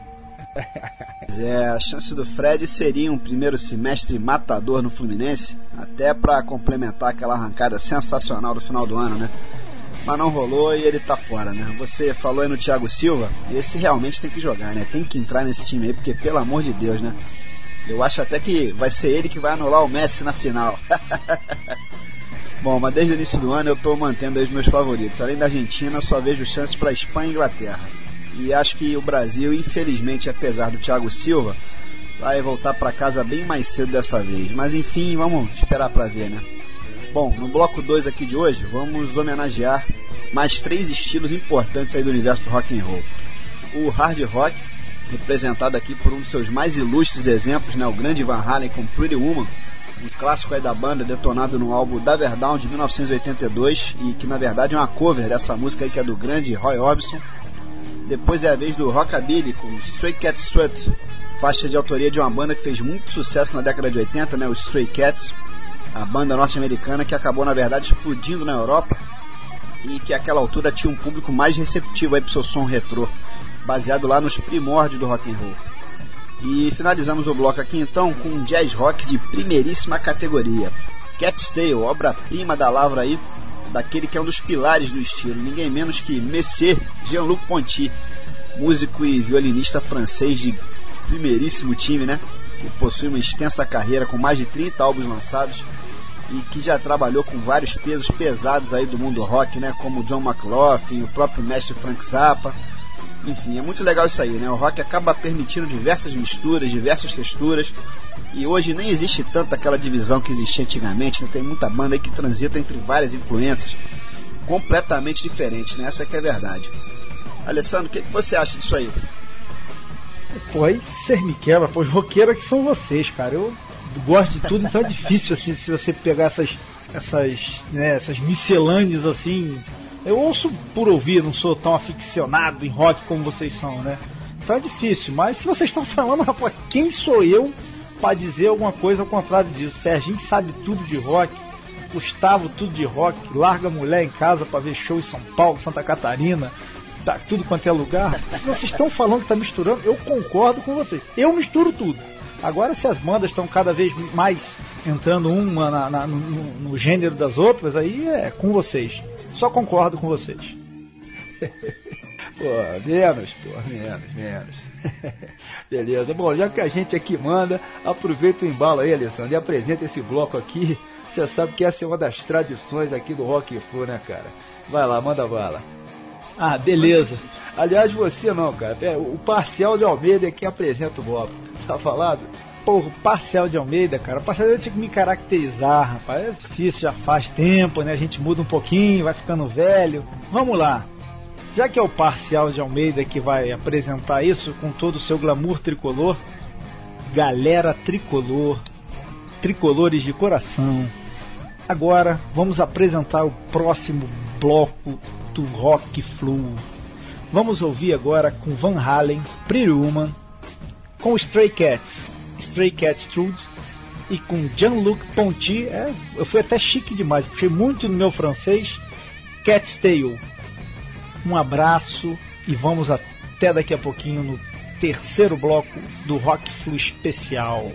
É, a chance do Fred seria um primeiro semestre matador no Fluminense, até para complementar aquela arrancada sensacional do final do ano, né? Mas não rolou e ele tá fora, né? Você falou aí no Thiago Silva, esse realmente tem que jogar, né? Tem que entrar nesse time aí, porque pelo amor de Deus, né? Eu acho até que vai ser ele que vai anular o Messi na final. Bom, mas desde o início do ano eu tô mantendo os meus favoritos. Além da Argentina, só vejo chances para Espanha e Inglaterra. E acho que o Brasil, infelizmente, apesar do Thiago Silva, vai voltar para casa bem mais cedo dessa vez. Mas enfim, vamos esperar para ver, né? Bom, no bloco 2 aqui de hoje, vamos homenagear mais três estilos importantes aí do universo do rock and roll. O hard rock, representado aqui por um dos seus mais ilustres exemplos, né, o grande Van Halen com Pretty Woman, um clássico aí da banda detonado no álbum Down de 1982 e que na verdade é uma cover dessa música aí que é do grande Roy Orbison. Depois é a vez do Rockabilly com Stray Cat Sweat, faixa de autoria de uma banda que fez muito sucesso na década de 80, né, o Stray Cats, a banda norte-americana que acabou na verdade explodindo na Europa e que àquela altura tinha um público mais receptivo aí pro seu som retrô, baseado lá nos primórdios do rock and roll. E finalizamos o bloco aqui então com um jazz rock de primeiríssima categoria. Cat's Tale, obra-prima da Lavra aí, daquele que é um dos pilares do estilo, ninguém menos que Monsieur Jean-Luc Ponty, músico e violinista francês de primeiríssimo time, né? Que possui uma extensa carreira com mais de 30 álbuns lançados e que já trabalhou com vários pesos pesados aí do mundo rock, né? Como John McLaughlin, o próprio mestre Frank Zappa. Enfim, é muito legal isso aí, né? O rock acaba permitindo diversas misturas, diversas texturas. E hoje nem existe tanto aquela divisão que existia antigamente, né? Tem muita banda aí que transita entre várias influências completamente diferentes, né? Essa é que é a verdade. Alessandro, o que, que você acha disso aí? Pô, aí você me quebra, pô, os roqueiros que são vocês, cara. Eu gosto de tudo, então é difícil assim se você pegar essas essas, né, essas miscelâneas assim Eu ouço por ouvir, não sou tão aficionado em rock como vocês são, né? É difícil, mas se vocês estão falando, rapaz, quem sou eu para dizer alguma coisa ao contrário disso? Serginho sabe tudo de rock, Gustavo tudo de rock, larga a mulher em casa para ver show em São Paulo, Santa Catarina, tá tudo quanto é lugar. Se vocês estão falando que tá misturando, eu concordo com vocês. Eu misturo tudo. Agora se as bandas estão cada vez mais entrando uma na, na, no, no gênero das outras, aí é com vocês. Só concordo com vocês. pô, menos, pô, menos, menos. Beleza, bom, já que a gente aqui manda, aproveita o embalo aí, Alessandro, e apresenta esse bloco aqui. Você sabe que essa é uma das tradições aqui do Rock Flu, né, cara? Vai lá, manda bala. Ah, beleza. Aliás, você não, cara. É, o Parcial de Almeida é quem apresenta o bloco. Tá falado? Porra, o Parcial de Almeida, cara. O Parcial eu tinha que me caracterizar, rapaz. É difícil, já faz tempo, né? A gente muda um pouquinho, vai ficando velho. Vamos lá. Já que é o Parcial de Almeida que vai apresentar isso com todo o seu glamour tricolor, galera tricolor, tricolores de coração. Agora vamos apresentar o próximo bloco do Rock Flu. Vamos ouvir agora com Van Halen, Pretty Woman, com Stray Cats, Stray Cats Truth e com Jean-Luc Ponty. É, eu fui até chique demais, puxei muito no meu francês. Cat's Tail. Um abraço e vamos até daqui a pouquinho no terceiro bloco do Rock Flu especial.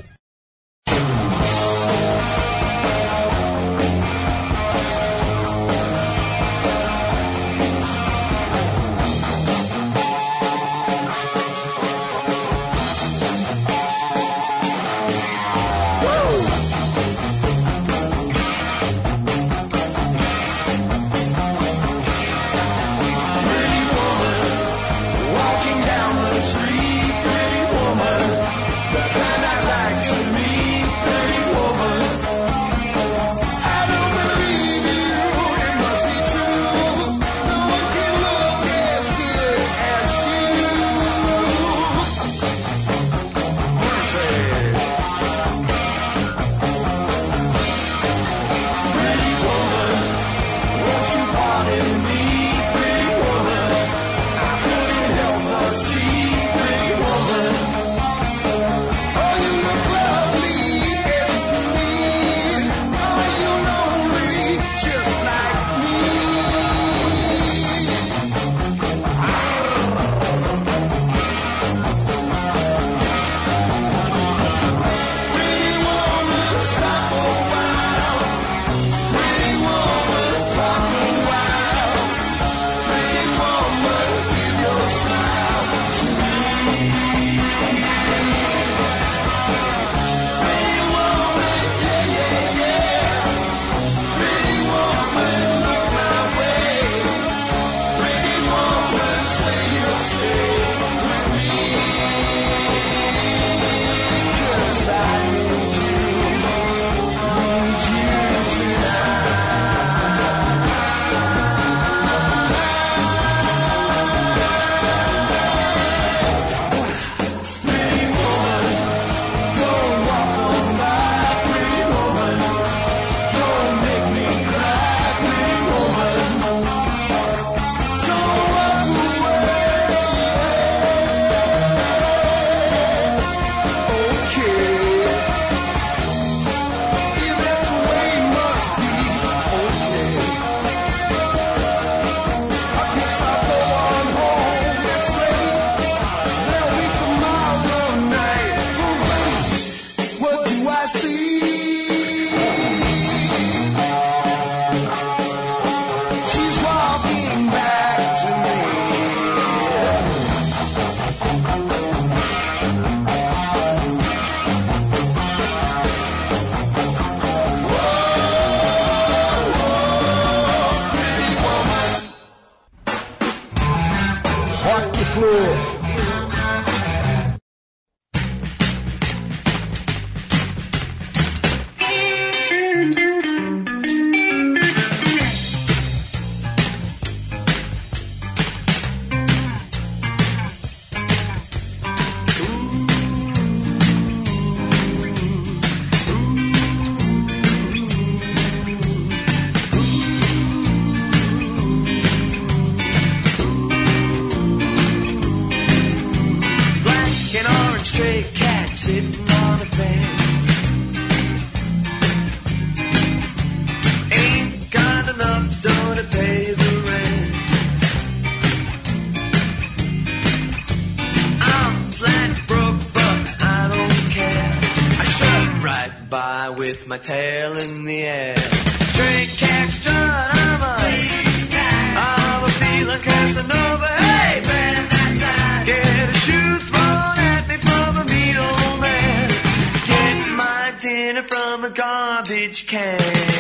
to pay the rent. I'm flat broke, but I don't care. I strut right by with my tail in the air. Straight cat strut, I'm a Please, I'm a feeling Casanova. Hey, man, get a shoe thrown at me from a meat man. Get my dinner from a garbage can.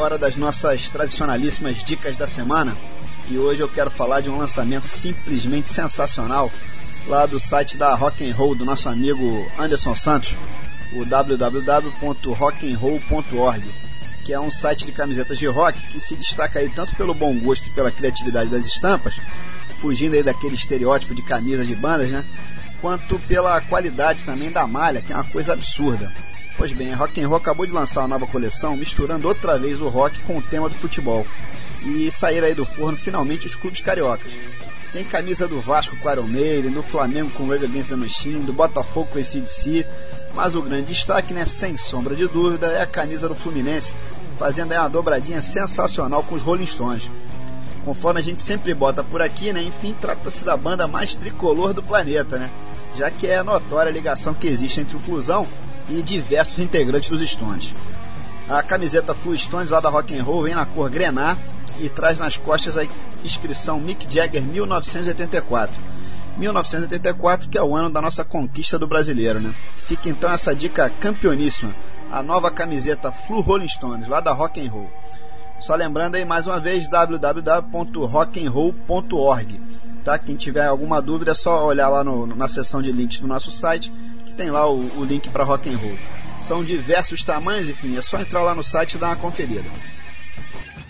Hora das nossas tradicionalíssimas dicas da semana. E hoje eu quero falar de um lançamento simplesmente sensacional lá do site da Rock and Roll do nosso amigo Anderson Santos, o www.rockandroll.org, que é um site de camisetas de rock que se destaca aí tanto pelo bom gosto e pela criatividade das estampas, fugindo aí daquele estereótipo de camisas de bandas, né? Quanto pela qualidade também da malha, que é uma coisa absurda. Pois bem, a Rock and Roll acabou de lançar uma nova coleção misturando outra vez o rock com o tema do futebol. E saíram aí do forno finalmente os clubes cariocas. Tem camisa do Vasco com Iron Maiden, do Flamengo com Rage Against the Machine, do Botafogo com ACDC, mas o grande destaque, né, sem sombra de dúvida, é a camisa do Fluminense, fazendo aí uma dobradinha sensacional com os Rolling Stones. Conforme a gente sempre bota por aqui, né, enfim, trata-se da banda mais tricolor do planeta, né, já que é a notória ligação que existe entre o Flusão e diversos integrantes dos Stones. A camiseta Flu Stones lá da Rock and Roll vem na cor grená e traz nas costas a inscrição Mick Jagger 1984. 1984 que é o ano da nossa conquista do brasileiro, né? Fica então essa dica campeoníssima, a nova camiseta Flu Rolling Stones lá da Rock and Roll. Só lembrando aí mais uma vez www.rockandroll.org. Tá? Quem tiver alguma dúvida é só olhar lá no, na seção de links do nosso site tem lá o, o link para Rock and Roll. São diversos tamanhos, enfim, é só entrar lá no site e dar uma conferida.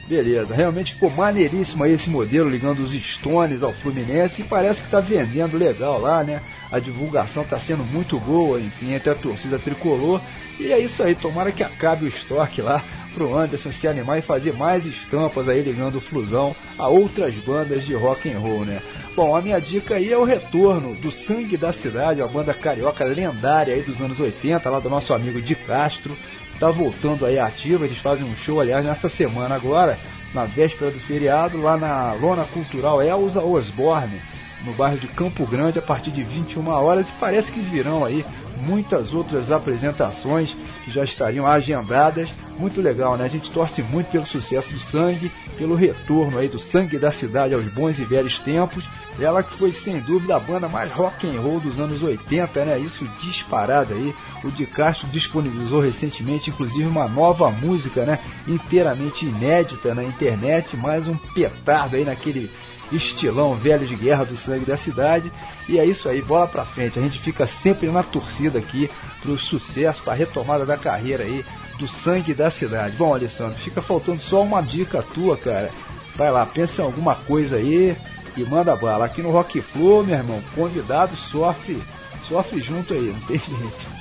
Beleza, realmente ficou maneiríssimo aí esse modelo ligando os Stones ao Fluminense e parece que está vendendo legal lá, né? A divulgação está sendo muito boa, enfim, entre a torcida tricolor. E é isso aí, tomara que acabe o estoque lá pro Anderson se animar e fazer mais estampas aí ligando o Flusão a outras bandas de rock and roll, né? Bom, a minha dica aí é o retorno do Sangue da Cidade, a banda carioca lendária aí dos anos 80, lá do nosso amigo Di Castro está voltando aí ativa. Eles fazem um show, aliás, nessa semana agora, na véspera do feriado, lá na Lona Cultural Elza Osborne, no bairro de Campo Grande, a partir de 21 horas. E parece que virão aí muitas outras apresentações que já estariam agendadas. Muito legal, né? A gente torce muito pelo sucesso do sangue, pelo retorno aí do sangue da cidade aos bons e velhos tempos. Ela que foi sem dúvida a banda mais rock and roll dos anos 80, né? Isso disparado aí. O Di Castro disponibilizou recentemente, inclusive, uma nova música, né? Inteiramente inédita na internet, mais um petardo aí naquele estilão velho de guerra do sangue da cidade. E é isso aí, bola pra frente. A gente fica sempre na torcida aqui pro sucesso, pra retomada da carreira aí do sangue da cidade. Bom, Alessandro, fica faltando só uma dica tua, cara. Vai lá, pensa em alguma coisa aí manda bala. Aqui no Rock Flow, meu irmão, convidado sofre, sofre junto aí, não tem jeito.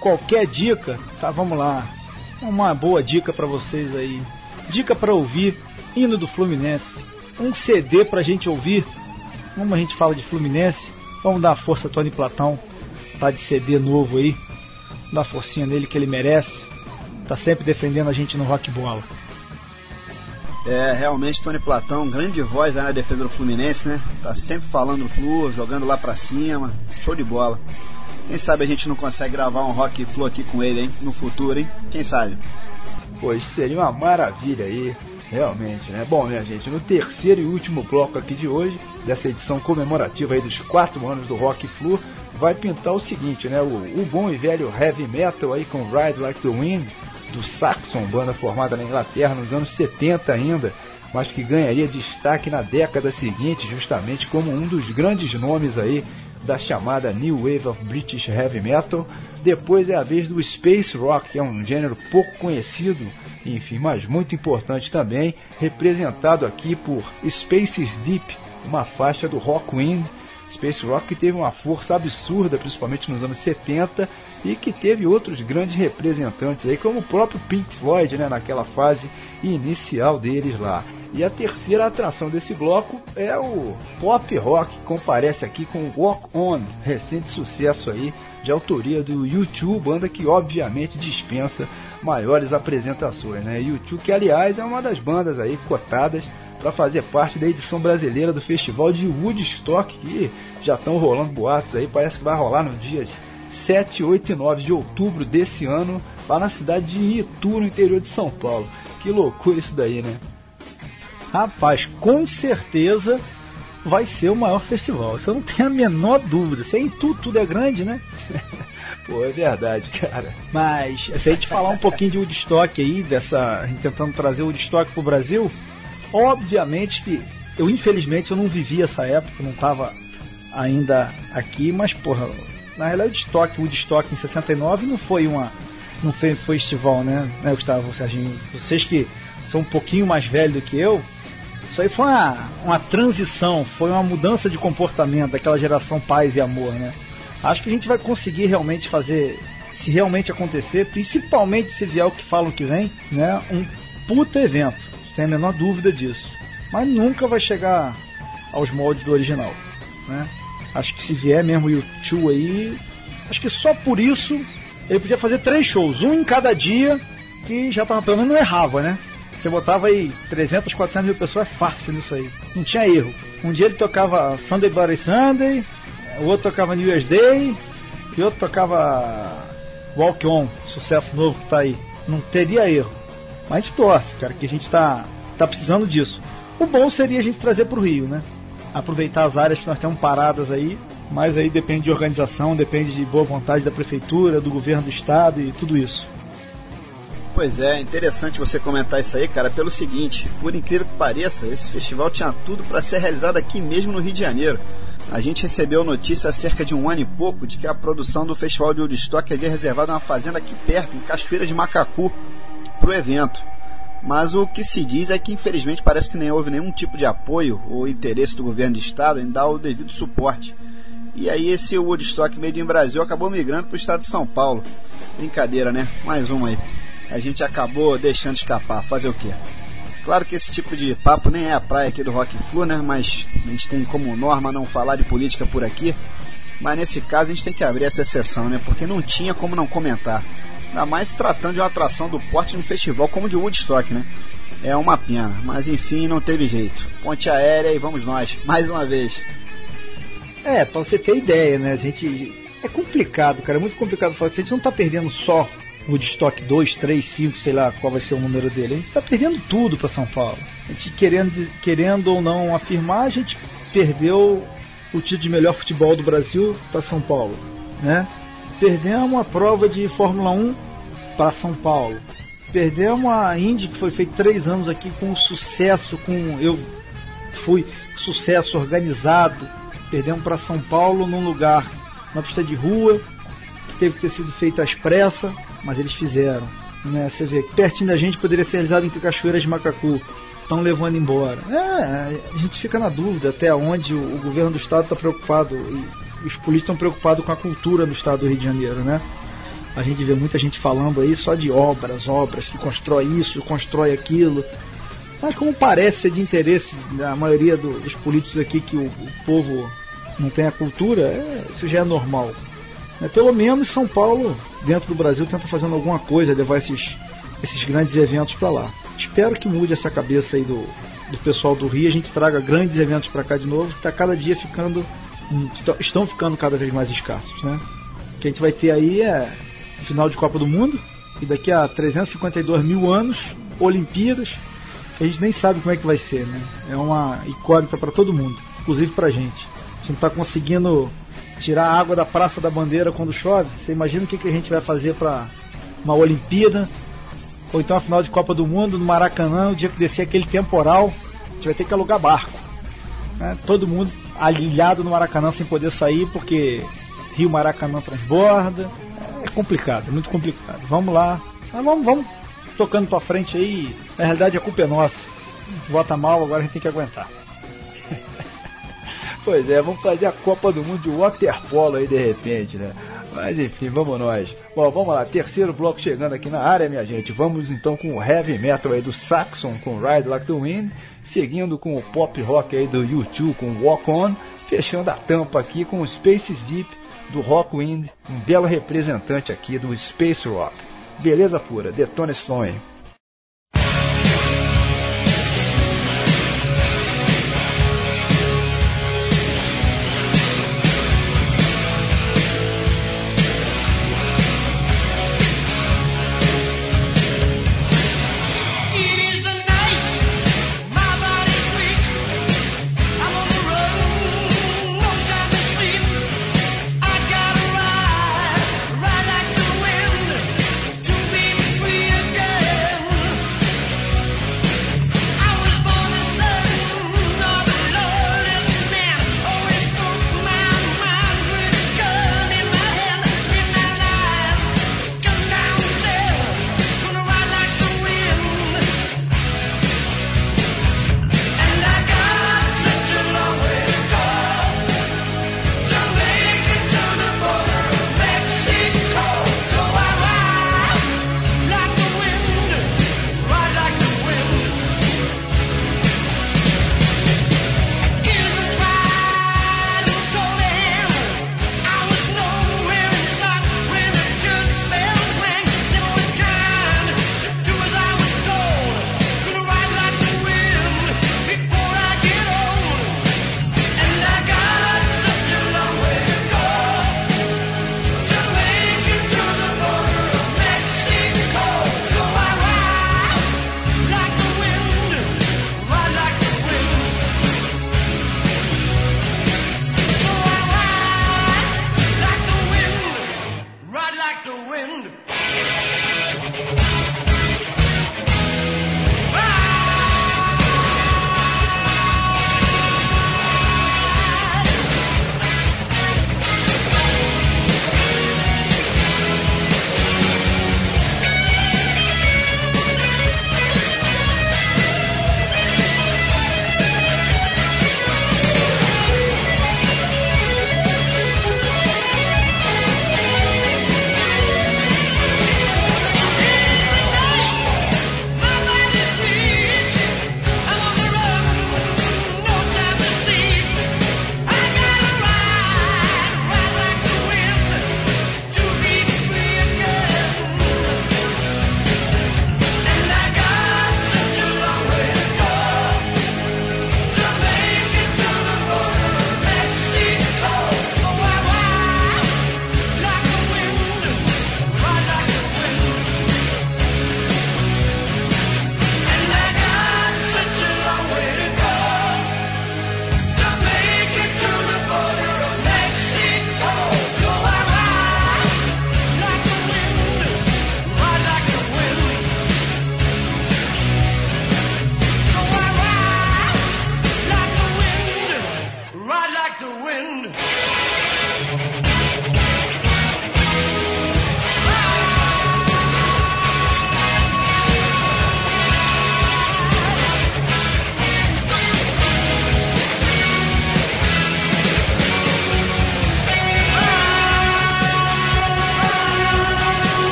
Qualquer dica, tá, vamos lá. Uma boa dica para vocês aí. Dica para ouvir, hino do Fluminense. Um CD pra gente ouvir. Como a gente fala de Fluminense, vamos dar a força Tony Platão. Tá de CD novo aí. Dá forcinha nele que ele merece. Tá sempre defendendo a gente no Rock Bola. É, realmente Tony Platão, grande voz aí na defesa do Fluminense, né? Tá sempre falando no Flu, jogando lá pra cima, show de bola. Quem sabe a gente não consegue gravar um rock flu aqui com ele, hein? No futuro, hein? Quem sabe? Pois seria uma maravilha aí, realmente, né? Bom, minha gente, no terceiro e último bloco aqui de hoje, dessa edição comemorativa aí dos quatro anos do Rock Flu, vai pintar o seguinte, né? O, o bom e velho heavy metal aí com Ride Like the Wind, do Saxon, banda formada na Inglaterra nos anos 70 ainda, mas que ganharia destaque na década seguinte, justamente como um dos grandes nomes aí da chamada New Wave of British Heavy Metal. Depois é a vez do Space Rock, que é um gênero pouco conhecido, enfim, mas muito importante também, representado aqui por Spaces Deep, uma faixa do Rockwind. Space Rock que teve uma força absurda, principalmente nos anos 70, e que teve outros grandes representantes aí, como o próprio Pink Floyd, né, naquela fase inicial deles lá. E a terceira atração desse bloco é o pop rock, que comparece aqui com Walk On, recente sucesso aí de autoria do YouTube, banda que obviamente dispensa maiores apresentações, né? YouTube que aliás é uma das bandas aí cotadas para fazer parte da edição brasileira do Festival de Woodstock, que já estão rolando boatos aí, parece que vai rolar nos dias 7, 8 e 9 de outubro desse ano, lá na cidade de Itu, no interior de São Paulo. Que loucura isso daí, né? Rapaz, com certeza vai ser o maior festival. Isso eu não tenho a menor dúvida. Se é em tudo, tudo é grande, né? Pô, é verdade, cara. Mas, se a gente falar um pouquinho de Woodstock aí, dessa. Tentando trazer o Woodstock pro Brasil, obviamente que eu, infelizmente, eu não vivi essa época, não tava ainda aqui, mas, porra, na realidade, Woodstock, Woodstock em 69 não foi uma. Não foi um festival, né, né, Gustavo, Serginho? Vocês que são um pouquinho mais velhos do que eu, isso aí foi uma, uma transição, foi uma mudança de comportamento daquela geração paz e amor, né? Acho que a gente vai conseguir realmente fazer, se realmente acontecer, principalmente se vier o que falam que vem, né? Um puta evento, sem a menor dúvida disso. Mas nunca vai chegar aos moldes do original, né? Acho que se vier mesmo o YouTube aí, acho que só por isso ele podia fazer três shows, um em cada dia, que já tava, pelo menos não errava, né? Você botava aí 300, 400 mil pessoas, é fácil nisso aí. Não tinha erro. Um dia ele tocava Sunday Bloody Sunday, o outro tocava New Year's Day, e outro tocava Walk On, sucesso novo que tá aí. Não teria erro. Mas torce, cara, que a gente tá, tá precisando disso. O bom seria a gente trazer pro Rio, né? Aproveitar as áreas que nós temos paradas aí, mas aí depende de organização, depende de boa vontade da prefeitura, do governo do estado e tudo isso. Pois é, interessante você comentar isso aí, cara, pelo seguinte, por incrível que pareça, esse festival tinha tudo para ser realizado aqui mesmo no Rio de Janeiro. A gente recebeu notícia há cerca de um ano e pouco de que a produção do Festival de Woodstock havia reservado uma fazenda aqui perto, em Cachoeira de Macacu, para o evento. Mas o que se diz é que infelizmente parece que nem houve nenhum tipo de apoio ou interesse do governo do estado em dar o devido suporte. E aí esse Woodstock Made in Brasil acabou migrando para o estado de São Paulo. Brincadeira, né? Mais uma aí. A gente acabou deixando escapar. Fazer o quê? Claro que esse tipo de papo nem é a praia aqui do Rock Flu, né? Mas a gente tem como norma não falar de política por aqui. Mas nesse caso a gente tem que abrir essa exceção, né? Porque não tinha como não comentar. Ainda mais tratando de uma atração do porte no festival como de Woodstock, né? É uma pena, mas enfim, não teve jeito. Ponte aérea e vamos nós, mais uma vez. É, pra você ter ideia, né? A gente. É complicado, cara, é muito complicado falar a gente não tá perdendo só Woodstock 2, 3, 5, sei lá qual vai ser o número dele. A gente está perdendo tudo para São Paulo. A gente querendo, querendo ou não afirmar, a gente perdeu o título de melhor futebol do Brasil para São Paulo, né? Perdemos a prova de Fórmula 1 para São Paulo. Perdemos a Indy que foi feita três anos aqui com sucesso, com eu fui sucesso organizado. Perdemos para São Paulo num lugar, uma pista de rua, que teve que ter sido feita às pressas mas eles fizeram. Né? Você vê, pertinho da gente poderia ser realizado entre Cachoeiras de Macacu. Estão levando embora. É, a gente fica na dúvida até onde o, o governo do estado está preocupado e os políticos estão preocupados com a cultura do estado do Rio de Janeiro, né? A gente vê muita gente falando aí só de obras, obras, que constrói isso, constrói aquilo. Mas como parece ser de interesse da maioria do, dos políticos aqui que o, o povo não tem a cultura, é, isso já é normal. É, pelo menos São Paulo, dentro do Brasil, tenta fazendo alguma coisa, levar esses, esses grandes eventos para lá. Espero que mude essa cabeça aí do, do pessoal do Rio, a gente traga grandes eventos para cá de novo, que está cada dia ficando, estão ficando cada vez mais escassos, né? O que a gente vai ter aí é final de Copa do Mundo, e daqui a 352 mil anos, Olimpíadas, que a gente nem sabe como é que vai ser, né? É uma incógnita para todo mundo, inclusive para a gente. A gente não está conseguindo tirar a água da Praça da Bandeira quando chove. Você imagina o que, que a gente vai fazer para uma Olimpíada, ou então a final de Copa do Mundo no Maracanã, o dia que descer aquele temporal, a gente vai ter que alugar barco. Né? Todo mundo alilhado no Maracanã sem poder sair porque Rio Maracanã transborda. É complicado, muito complicado. Vamos lá, Mas vamos, vamos tocando para frente aí. Na realidade a culpa é nossa. Vota mal, agora a gente tem que aguentar. Pois é, vamos fazer a Copa do Mundo de waterpolo aí de repente, né? Mas enfim, vamos nós. Bom, vamos lá, terceiro bloco chegando aqui na área, minha gente. Vamos então com o heavy metal aí do Saxon com Ride Like the Wind, seguindo com o pop rock aí do YouTube com Walk On, fechando a tampa aqui com o Space Deep do Rockwind, um belo representante aqui do Space Rock. Beleza pura, Detona Stone.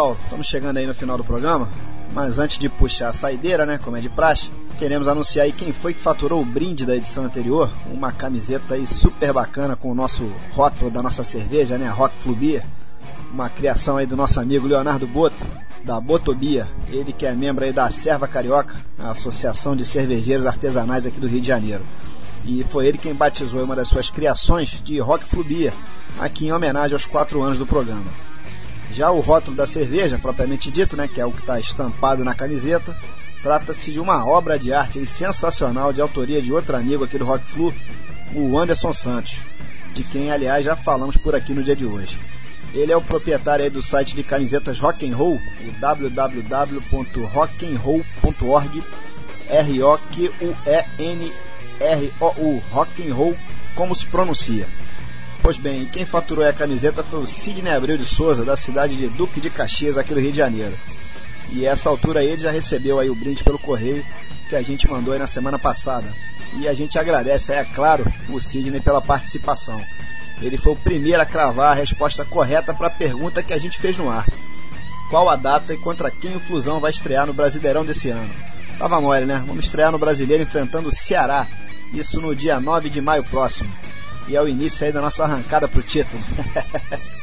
Pessoal, estamos chegando aí no final do programa. Mas antes de puxar a saideira, né, como é de praxe, queremos anunciar aí quem foi que faturou o brinde da edição anterior, uma camiseta aí super bacana com o nosso rótulo da nossa cerveja, né, Rock Flu Beer, uma criação aí do nosso amigo Leonardo Boto, da Botobia, ele que é membro aí da Serva Carioca, a Associação de Cervejeiros Artesanais aqui do Rio de Janeiro. E foi ele quem batizou uma das suas criações de Rock Flu Beer, aqui em homenagem aos quatro anos do programa. Já o rótulo da cerveja, propriamente dito, né, que é o que está estampado na camiseta, trata-se de uma obra de arte sensacional de autoria de outro amigo aqui do Rock Flu, o Anderson Santos, de quem aliás já falamos por aqui no dia de hoje. Ele é o proprietário do site de camisetas Rock and Roll, o www.rockandroll.org, R O Q U E N R O U, Rock and Roll, como se pronuncia. Pois bem, quem faturou a camiseta foi o Sidney Abreu de Souza, da cidade de Duque de Caxias, aqui do Rio de Janeiro. E essa altura ele já recebeu aí o brinde pelo correio que a gente mandou aí na semana passada. E a gente agradece, é claro, o Sidney pela participação. Ele foi o primeiro a cravar a resposta correta para a pergunta que a gente fez no ar. Qual a data e contra quem o Flusão vai estrear no Brasileirão desse ano? Tava mole, né? Vamos estrear no Brasileiro enfrentando o Ceará. Isso no dia 9 de maio próximo. E é o início aí da nossa arrancada pro título.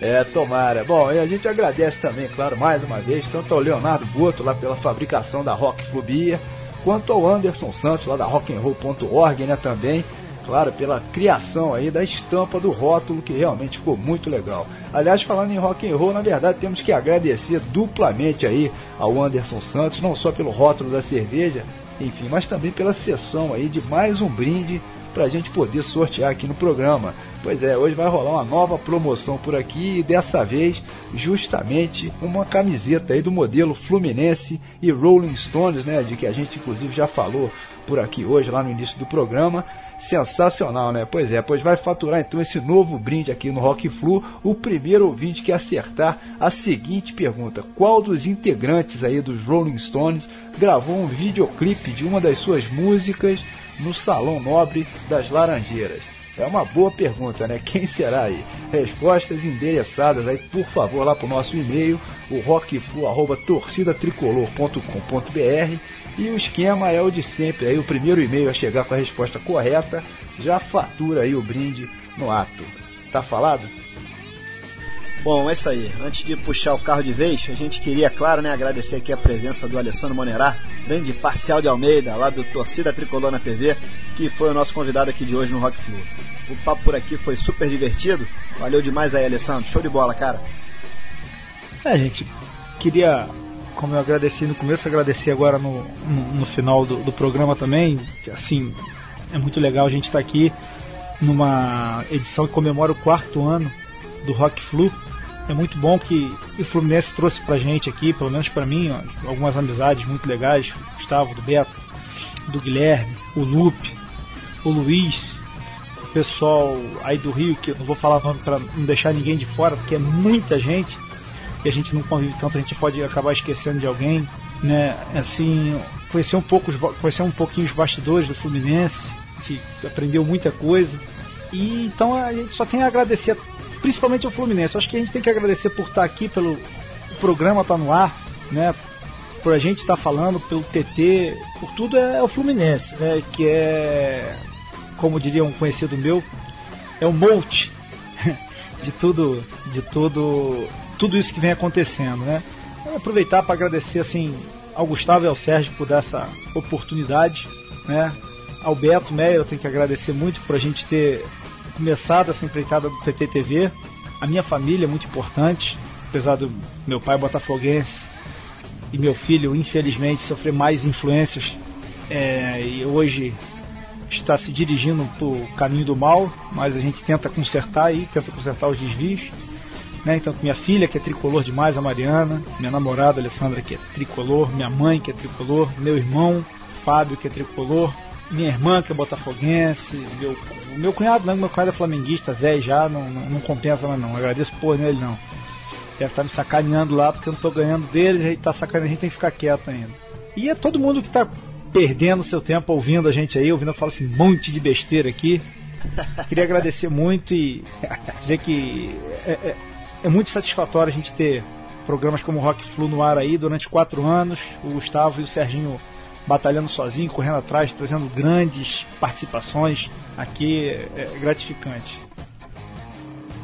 É, tomara. Bom, e a gente agradece também, claro, mais uma vez, tanto ao Leonardo Boto lá pela fabricação da Rock Fobia, quanto ao Anderson Santos lá da rockandroll.org, né, também, claro, pela criação aí da estampa do rótulo, que realmente ficou muito legal. Aliás, falando em rock and roll, na verdade, temos que agradecer duplamente aí ao Anderson Santos, não só pelo rótulo da cerveja, enfim, mas também pela sessão aí de mais um brinde para a gente poder sortear aqui no programa. Pois é, hoje vai rolar uma nova promoção por aqui e dessa vez justamente uma camiseta aí do modelo Fluminense e Rolling Stones, né, de que a gente inclusive já falou por aqui hoje lá no início do programa. Sensacional, né? Pois é, pois vai faturar então esse novo brinde aqui no Rock Flu, o primeiro ouvinte que acertar a seguinte pergunta: qual dos integrantes aí dos Rolling Stones gravou um videoclipe de uma das suas músicas no Salão Nobre das Laranjeiras? É uma boa pergunta, né? Quem será Respostas endereçadas aí, por favor, lá para o nosso e-mail, o rockflu.torcidatricolor.com.br e o esquema é o de sempre, aí o primeiro e-mail a chegar com a resposta correta já fatura aí o brinde no ato. Tá falado? Bom, é isso aí. Antes de puxar o carro de vez, a gente queria, claro, né, agradecer aqui a presença do Alessandro Monerá, grande parcial de Almeida, lá do Torcida Tricolor na TV, que foi o nosso convidado aqui de hoje no Rock Flu. O papo por aqui foi super divertido. Valeu demais aí, Alessandro. Show de bola, cara. É, gente, queria, como eu agradeci no começo, agradecer agora no, no, no final do, do, programa também. Assim, é muito legal a gente estar tá aqui numa edição que comemora o quarto ano do Rock Flu. É muito bom que o Fluminense trouxe pra gente aqui, pelo menos para mim, algumas amizades muito legais. Gustavo, do Beto, do Guilherme, o Lupe, o Luiz, o pessoal aí do Rio, que eu não vou falar nome para não deixar ninguém de fora, porque é muita gente e a gente não convive tanto, a gente pode acabar esquecendo de alguém, né? Assim, conhecer um pouco, conhecer um pouquinho os bastidores do Fluminense, a aprendeu muita coisa. E então a gente só tem a agradecer principalmente ao Fluminense. Acho que a gente tem que agradecer por estar aqui, pelo programa estar tá no ar, né? Por a gente estar tá falando, pelo TT, por tudo é, o Fluminense, né? Que é, como diria um conhecido meu, é o mote de tudo, de tudo, tudo isso que vem acontecendo, né? Vou aproveitar para agradecer assim ao Gustavo e ao Sérgio por essa oportunidade, né? Ao Beto Meyer eu tenho que agradecer muito por a gente ter começado essa empreitada do TTTV. A minha família é muito importante, apesar do meu pai botafoguense e meu filho, infelizmente, sofrer mais influências é, e hoje está se dirigindo para o caminho do mal, mas a gente tenta consertar aí, tenta consertar os desvios. Né? Então, minha filha, que é tricolor demais, a Mariana, minha namorada, Alessandra, que é tricolor, minha mãe, que é tricolor, meu irmão, Fábio, que é tricolor, minha irmã, que é botafoguense, meu meu cunhado não, meu cunhado é flamenguista, velho já, não, não, não, compensa mais não. Agradeço porra nele não. Deve estar tá me sacaneando lá porque eu não tô ganhando dele, a gente tá sacaneando, a gente tem que ficar quieto ainda. E é todo mundo que tá perdendo seu tempo ouvindo a gente aí, ouvindo eu falo assim, um monte de besteira aqui. Queria agradecer muito e dizer que é, é, é muito satisfatório a gente ter programas como Rock Flu no ar aí durante quatro anos. O Gustavo e o Serginho batalhando sozinho, correndo atrás, trazendo grandes participações. Aqui é gratificante.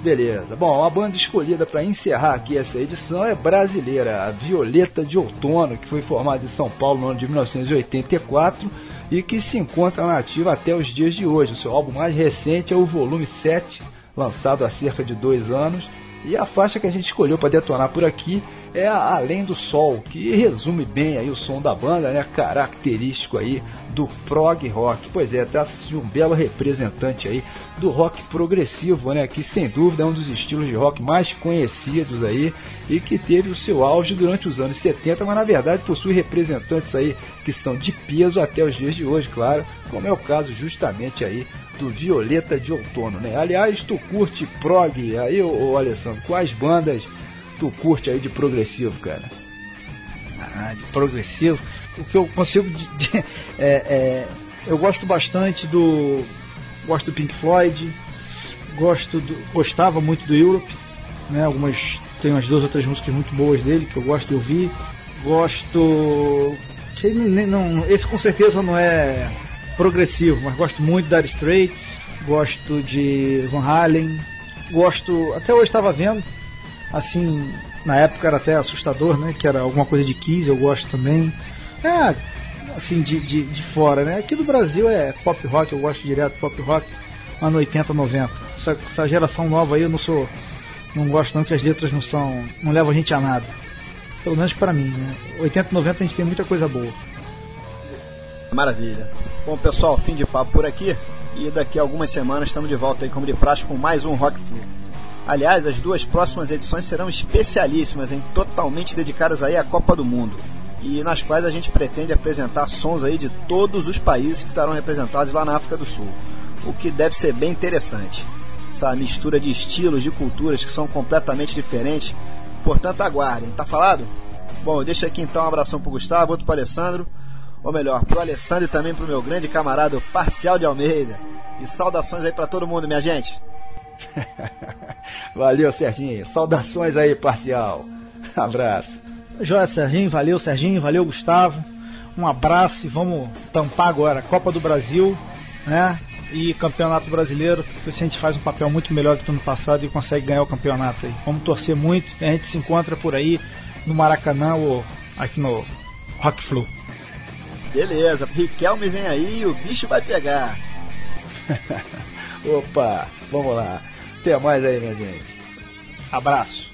Beleza. Bom, a banda escolhida para encerrar aqui essa edição é brasileira, a Violeta de Outono, que foi formada em São Paulo no ano de 1984 e que se encontra na ativa até os dias de hoje. O seu álbum mais recente é o volume 7, lançado há cerca de dois anos. E a faixa que a gente escolheu para detonar por aqui é Além do Sol, que resume bem aí o som da banda, né? Característico aí do prog rock. Pois é, trata-se de um belo representante aí do rock progressivo, né? Que sem dúvida é um dos estilos de rock mais conhecidos aí e que teve o seu auge durante os anos 70, mas na verdade possui representantes aí que são de peso até os dias de hoje, claro, como é o caso justamente aí do Violeta de Outono, né? Aliás, tu curte prog aí, ô, ô Alessandro, quais bandas tu curte aí de progressivo, cara? Ah, de progressivo. O que eu consigo. De, de- é, é, eu gosto bastante do. Gosto do Pink Floyd. Gosto do, gostava muito do Europe. Né, algumas. Tem umas duas outras músicas muito boas dele que eu gosto de ouvir. Gosto. nem- não, esse com certeza não é progressivo, mas gosto muito da Straits. Gosto de Van Halen. Gosto. Até hoje estava vendo assim, na época era até assustador, né? Que era alguma coisa de Kiss, eu gosto também. É, assim, de, de, de fora, né? Aqui do Brasil é pop rock, eu gosto direto pop rock, ano 80, 90. Essa, essa geração nova aí eu não sou. Não gosto tanto que as letras não são. não levam a gente a nada. Pelo menos pra mim, né? 80, 90 a gente tem muita coisa boa. Maravilha. Bom, pessoal, fim de papo por aqui. E daqui a algumas semanas estamos de volta aí, como de praxe, com mais um Rock Flu. Aliás, as duas próximas edições serão especialíssimas, hein? totalmente dedicadas aí à Copa do Mundo. E nas quais a gente pretende apresentar sons aí de todos os países que estarão representados lá na África do Sul. O que deve ser bem interessante. Essa mistura de estilos, de culturas que são completamente diferentes. Portanto, aguardem. Tá falado? Bom, eu deixo aqui então um abração pro Gustavo, outro pro Alessandro ou melhor, pro Alessandro e também pro meu grande camarada Parcial de Almeida. E saudações aí pra todo mundo, minha gente. Valeu, Serginho. Saudações aí, parcial. Abraço. Joia, Serginho, valeu, Serginho, valeu, Gustavo. Um abraço e vamos tampar agora a Copa do Brasil, né? E Campeonato Brasileiro, a gente faz um papel muito melhor do que no passado e consegue ganhar o campeonato aí. Vamos torcer muito e a gente se encontra por aí no Maracanã ou aqui no Rock Flu. Beleza, Riquelme vem aí e o bicho vai pegar. Opa, vamos lá. Até mais aí, minha gente. Abraço.